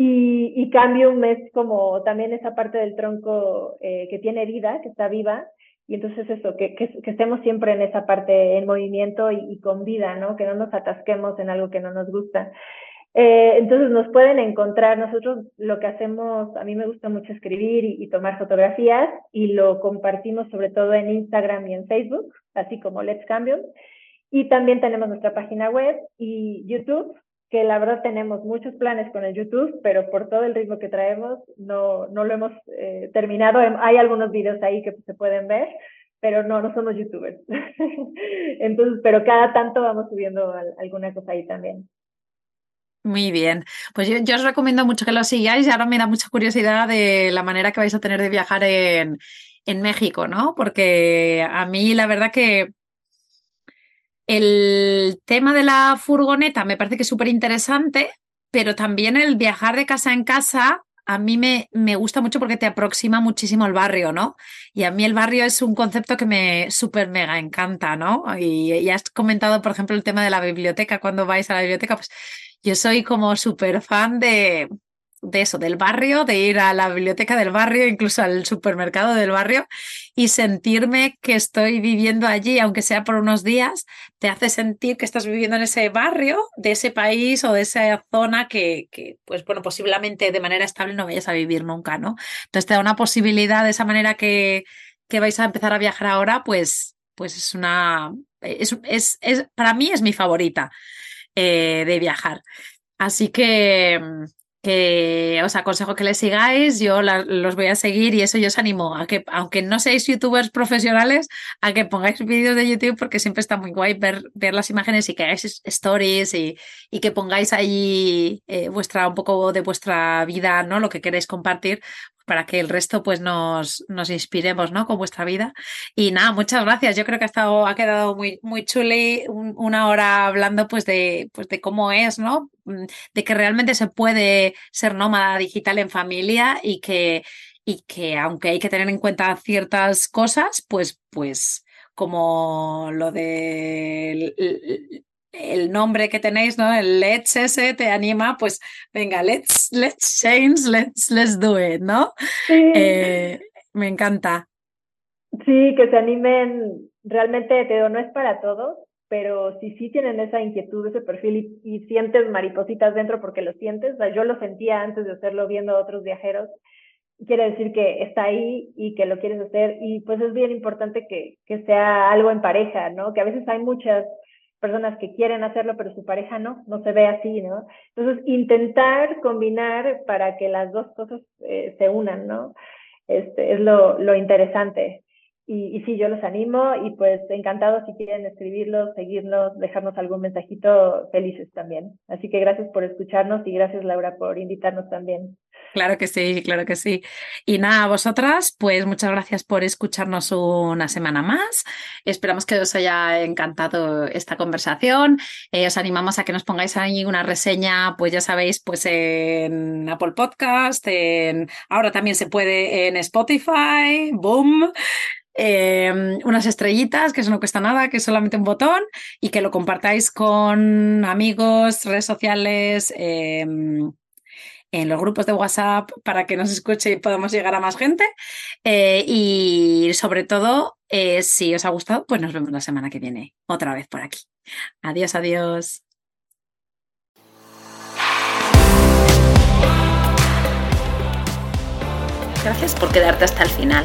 Y, y Cambium es como también esa parte del tronco eh, que tiene vida, que está viva, y entonces eso, que, que, que, estemos siempre en esa parte en movimiento y, y, con vida, ¿no? Que no nos atasquemos en algo que no nos gusta. Eh, entonces nos pueden encontrar, nosotros lo que hacemos, a mí me gusta mucho escribir y, y, tomar fotografías y lo compartimos sobre todo en Instagram y en Facebook, así como Let's Cambio. Y también tenemos nuestra página web y YouTube, que la verdad tenemos muchos planes con el YouTube, pero por todo el ritmo que traemos no, no lo hemos eh, terminado. Hay algunos videos ahí que se pueden ver, pero no, no somos youtubers. Entonces, pero cada tanto vamos subiendo alguna cosa ahí también. Muy bien, pues yo, yo, os recomiendo mucho que lo sigáis y ahora me da mucha curiosidad de la manera que vais a tener de viajar en, en México, ¿no? Porque a mí la verdad que el tema de la furgoneta me parece que es súper interesante, pero también el viajar de casa en casa a mí me, me, gusta mucho porque te aproxima muchísimo al barrio, ¿no? Y a mí el barrio es un concepto que me súper mega encanta, ¿no? Y ya has comentado, por ejemplo, el tema de la biblioteca, cuando vais a la biblioteca, pues yo soy como súper fan de, de eso, del barrio, de ir a la biblioteca del barrio, incluso al supermercado del barrio y sentirme que estoy viviendo allí, aunque sea por unos días, te hace sentir que estás viviendo en ese barrio de ese país o de esa zona que, que pues bueno, posiblemente de manera estable no vayas a vivir nunca, ¿no? Entonces te da una posibilidad de esa manera que, que vais a empezar a viajar ahora, pues, pues es una, es, es, es para mí es mi favorita eh, de viajar. Así que, que, os aconsejo que le sigáis, yo los voy a seguir y eso yo os animo a que, aunque no seáis youtubers profesionales, a que pongáis vídeos de YouTube porque siempre está muy guay ver, ver las imágenes y que hagáis stories y, y que pongáis ahí eh, vuestra, un poco de vuestra vida, ¿no? Lo que queréis compartir, para que el resto pues nos, nos inspiremos ¿no? con vuestra vida. Y nada, muchas gracias. Yo creo que ha, estado, ha quedado muy, muy una hora hablando pues de, pues de cómo es, ¿no? Mm, de que realmente se puede ser nómada digital en familia y que, y que aunque hay que tener en cuenta ciertas cosas, pues, pues como lo de el nombre que tenéis, ¿no? El let's ese te anima, pues venga, let's, let's change, let's, let's do it, ¿no? Sí. Eh, me encanta. Sí, que se animen, realmente te digo, no es para todos, pero si sí tienen esa inquietud, ese perfil y, y sientes maripositas dentro porque lo sientes, o sea, yo lo sentía antes de hacerlo viendo a otros viajeros, quiere decir que está ahí y que lo quieres hacer y pues es bien importante que, que sea algo en pareja, ¿no? Que a veces hay muchas personas que quieren hacerlo, pero su pareja no, no se ve así, ¿no? Entonces, intentar combinar para que las dos cosas eh, se unan, ¿no? Este, es lo, lo interesante. Y, sí, yo los animo y pues encantados si quieren escribirlos, seguirnos, dejarnos algún mensajito, felices también. Así que gracias por escucharnos y gracias Laura por invitarnos también. Claro que sí, claro que sí. Y nada, vosotras, pues muchas gracias por escucharnos una semana más. Esperamos que os haya encantado esta conversación. Eh, os animamos a que nos pongáis ahí una reseña, pues ya sabéis, pues en Apple Podcast, en... ahora también se puede en Spotify, boom. Eh, unas estrellitas, que eso no cuesta nada, que es solamente un botón, y que lo compartáis con amigos, redes sociales, eh, en los grupos de WhatsApp para que nos escuche y podamos llegar a más gente. Eh, y sobre todo, eh, si os ha gustado, pues nos vemos la semana que viene otra vez por aquí. Adiós, adiós. Gracias por quedarte hasta el final.